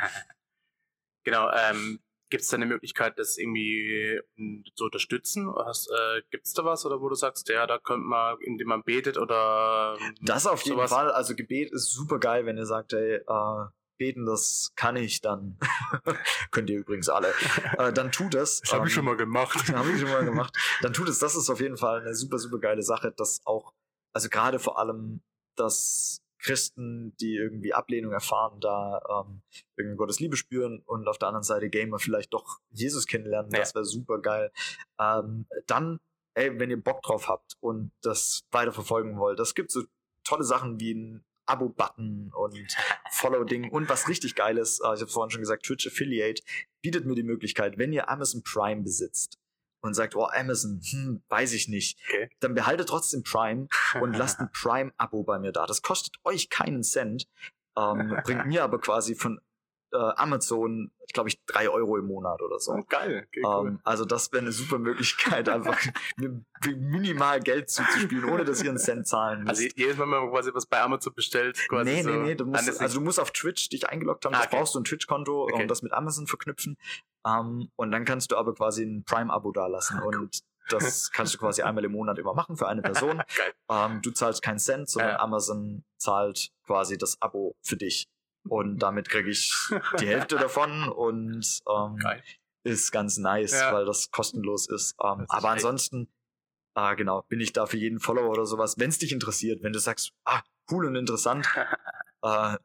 genau, ähm, Gibt es da eine Möglichkeit, das irgendwie hm, zu unterstützen? äh, Gibt es da was, oder wo du sagst, ja, da könnte man, indem man betet oder. Hm, das auf jeden sowas? Fall. Also Gebet ist super geil, wenn ihr sagt, hey, äh, beten, das kann ich, dann könnt ihr übrigens alle. Äh, dann tut es. Das habe ähm, ich schon mal gemacht. habe ich schon mal gemacht. Dann tut es. Das ist auf jeden Fall eine super, super geile Sache, dass auch, also gerade vor allem dass Christen, die irgendwie Ablehnung erfahren, da ähm, irgendwie Gottes Liebe spüren und auf der anderen Seite Gamer vielleicht doch Jesus kennenlernen. Ja. Das wäre super geil. Ähm, dann, ey, wenn ihr Bock drauf habt und das weiter verfolgen wollt, das gibt so tolle Sachen wie ein Abo-Button und Follow-Ding und was richtig geil ist, äh, ich habe vorhin schon gesagt, Twitch Affiliate bietet mir die Möglichkeit, wenn ihr Amazon Prime besitzt, und sagt, oh, Amazon, hm, weiß ich nicht. Okay. Dann behaltet trotzdem Prime und lasst ein Prime-Abo bei mir da. Das kostet euch keinen Cent, ähm, bringt mir aber quasi von äh, Amazon, glaube ich, drei Euro im Monat oder so. Oh, geil. Okay, cool. ähm, also das wäre eine super Möglichkeit, einfach minimal Geld zuzuspielen, ohne dass ihr einen Cent zahlen müsst. Also jedes Mal, wenn man quasi was bei Amazon bestellt, quasi Nee, nee, nee. Du musst, also du musst auf Twitch dich eingeloggt haben, ah, okay. brauchst du ein Twitch-Konto okay. und das mit Amazon verknüpfen. Um, und dann kannst du aber quasi ein Prime-Abo dalassen. und das kannst du quasi einmal im Monat immer machen für eine Person. um, du zahlst keinen Cent, sondern ja. Amazon zahlt quasi das Abo für dich. Und damit kriege ich die Hälfte davon und um, ist ganz nice, ja. weil das kostenlos ist. Das aber ansonsten, äh, genau, bin ich da für jeden Follower oder sowas. Wenn es dich interessiert, wenn du sagst, ah, cool und interessant, äh,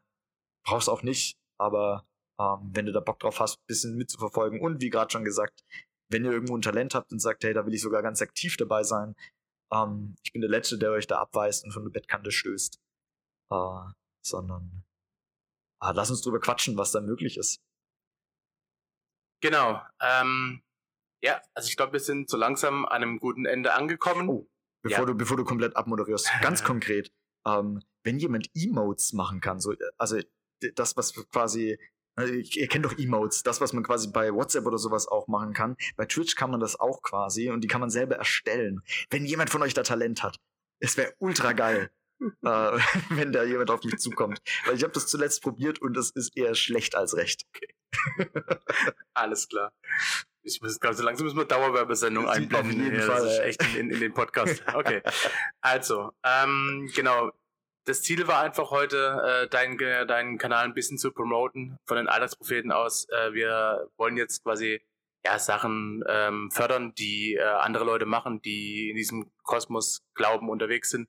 brauchst auch nicht, aber ähm, wenn du da Bock drauf hast, ein bisschen mitzuverfolgen. Und wie gerade schon gesagt, wenn ihr irgendwo ein Talent habt und sagt, hey, da will ich sogar ganz aktiv dabei sein, ähm, ich bin der Letzte, der euch da abweist und von der Bettkante stößt. Äh, sondern ah, lass uns drüber quatschen, was da möglich ist. Genau. Ähm, ja, also ich glaube, wir sind so langsam an einem guten Ende angekommen. Oh, bevor, ja. du, bevor du komplett abmoderierst, ganz konkret, ähm, wenn jemand Emotes machen kann, so, also das, was quasi also ihr kennt doch Emotes, das, was man quasi bei WhatsApp oder sowas auch machen kann. Bei Twitch kann man das auch quasi und die kann man selber erstellen. Wenn jemand von euch da Talent hat, es wäre ultra geil, äh, wenn da jemand auf mich zukommt. Weil ich habe das zuletzt probiert und das ist eher schlecht als recht. Okay. Alles klar. Ich muss gerade so langsam müssen wir Dauerwerbesendung einblenden. Auf jeden ja, Fall. Echt in, in, in den Podcast. Okay. Also, ähm, genau das Ziel war einfach heute, äh, deinen, deinen Kanal ein bisschen zu promoten von den Alltagspropheten aus. Äh, wir wollen jetzt quasi ja, Sachen ähm, fördern, die äh, andere Leute machen, die in diesem Kosmos glauben, unterwegs sind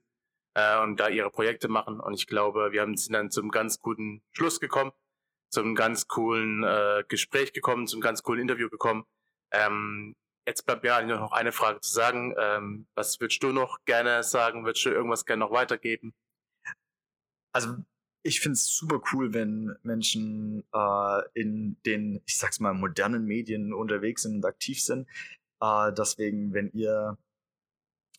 äh, und da ihre Projekte machen. Und ich glaube, wir haben sind dann zum ganz guten Schluss gekommen, zum ganz coolen äh, Gespräch gekommen, zum ganz coolen Interview gekommen. Ähm, jetzt bleibt mir eigentlich noch eine Frage zu sagen. Ähm, was würdest du noch gerne sagen? Würdest du irgendwas gerne noch weitergeben? Also ich finde es super cool, wenn Menschen äh, in den, ich sag's mal, modernen Medien unterwegs sind und aktiv sind. Äh, deswegen, wenn ihr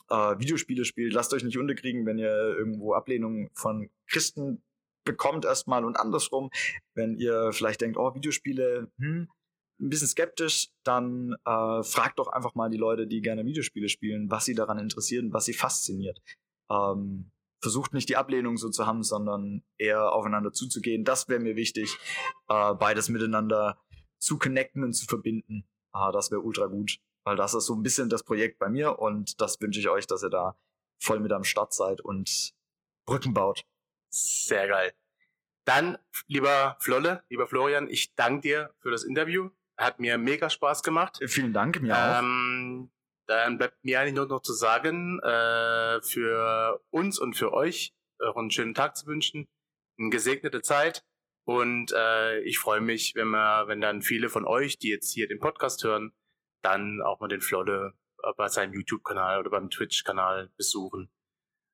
äh, Videospiele spielt, lasst euch nicht unterkriegen, wenn ihr irgendwo Ablehnung von Christen bekommt erstmal und andersrum. Wenn ihr vielleicht denkt, oh, Videospiele, hm, ein bisschen skeptisch, dann äh, fragt doch einfach mal die Leute, die gerne Videospiele spielen, was sie daran interessiert und was sie fasziniert. Ähm, versucht nicht die Ablehnung so zu haben, sondern eher aufeinander zuzugehen. Das wäre mir wichtig, äh, beides miteinander zu connecten und zu verbinden. Ah, das wäre ultra gut, weil das ist so ein bisschen das Projekt bei mir und das wünsche ich euch, dass ihr da voll mit am Start seid und Brücken baut. Sehr geil. Dann, lieber Flolle, lieber Florian, ich danke dir für das Interview. Hat mir mega Spaß gemacht. Vielen Dank, mir ähm, auch. Dann bleibt mir eigentlich nur noch zu sagen, äh, für uns und für euch äh, einen schönen Tag zu wünschen, eine gesegnete Zeit. Und äh, ich freue mich, wenn wir, wenn dann viele von euch, die jetzt hier den Podcast hören, dann auch mal den Flotte äh, bei seinem YouTube-Kanal oder beim Twitch-Kanal besuchen.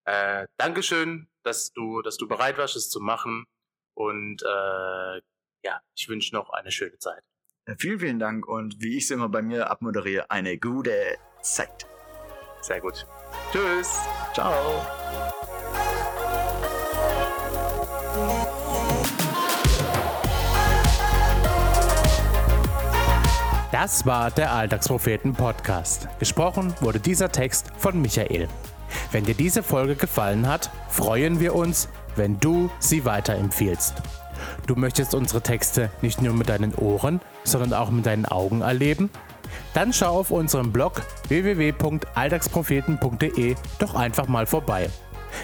Äh, Dankeschön, dass du, dass du bereit warst, es zu machen. Und äh, ja, ich wünsche noch eine schöne Zeit. Vielen, vielen Dank und wie ich es immer bei mir abmoderiere, eine gute Zeit. Sehr gut. Tschüss. Ciao. Das war der Alltagspropheten Podcast. Gesprochen wurde dieser Text von Michael. Wenn dir diese Folge gefallen hat, freuen wir uns, wenn du sie weiterempfiehlst. Du möchtest unsere Texte nicht nur mit deinen Ohren, sondern auch mit deinen Augen erleben? Dann schau auf unserem Blog www.alltagspropheten.de doch einfach mal vorbei.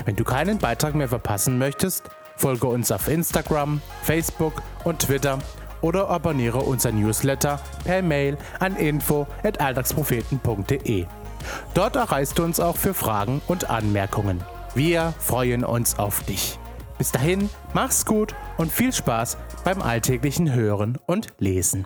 Wenn du keinen Beitrag mehr verpassen möchtest, folge uns auf Instagram, Facebook und Twitter oder abonniere unser Newsletter per Mail an info@alltagspropheten.de. Dort erreichst du uns auch für Fragen und Anmerkungen. Wir freuen uns auf dich. Bis dahin, mach's gut und viel Spaß beim alltäglichen Hören und Lesen.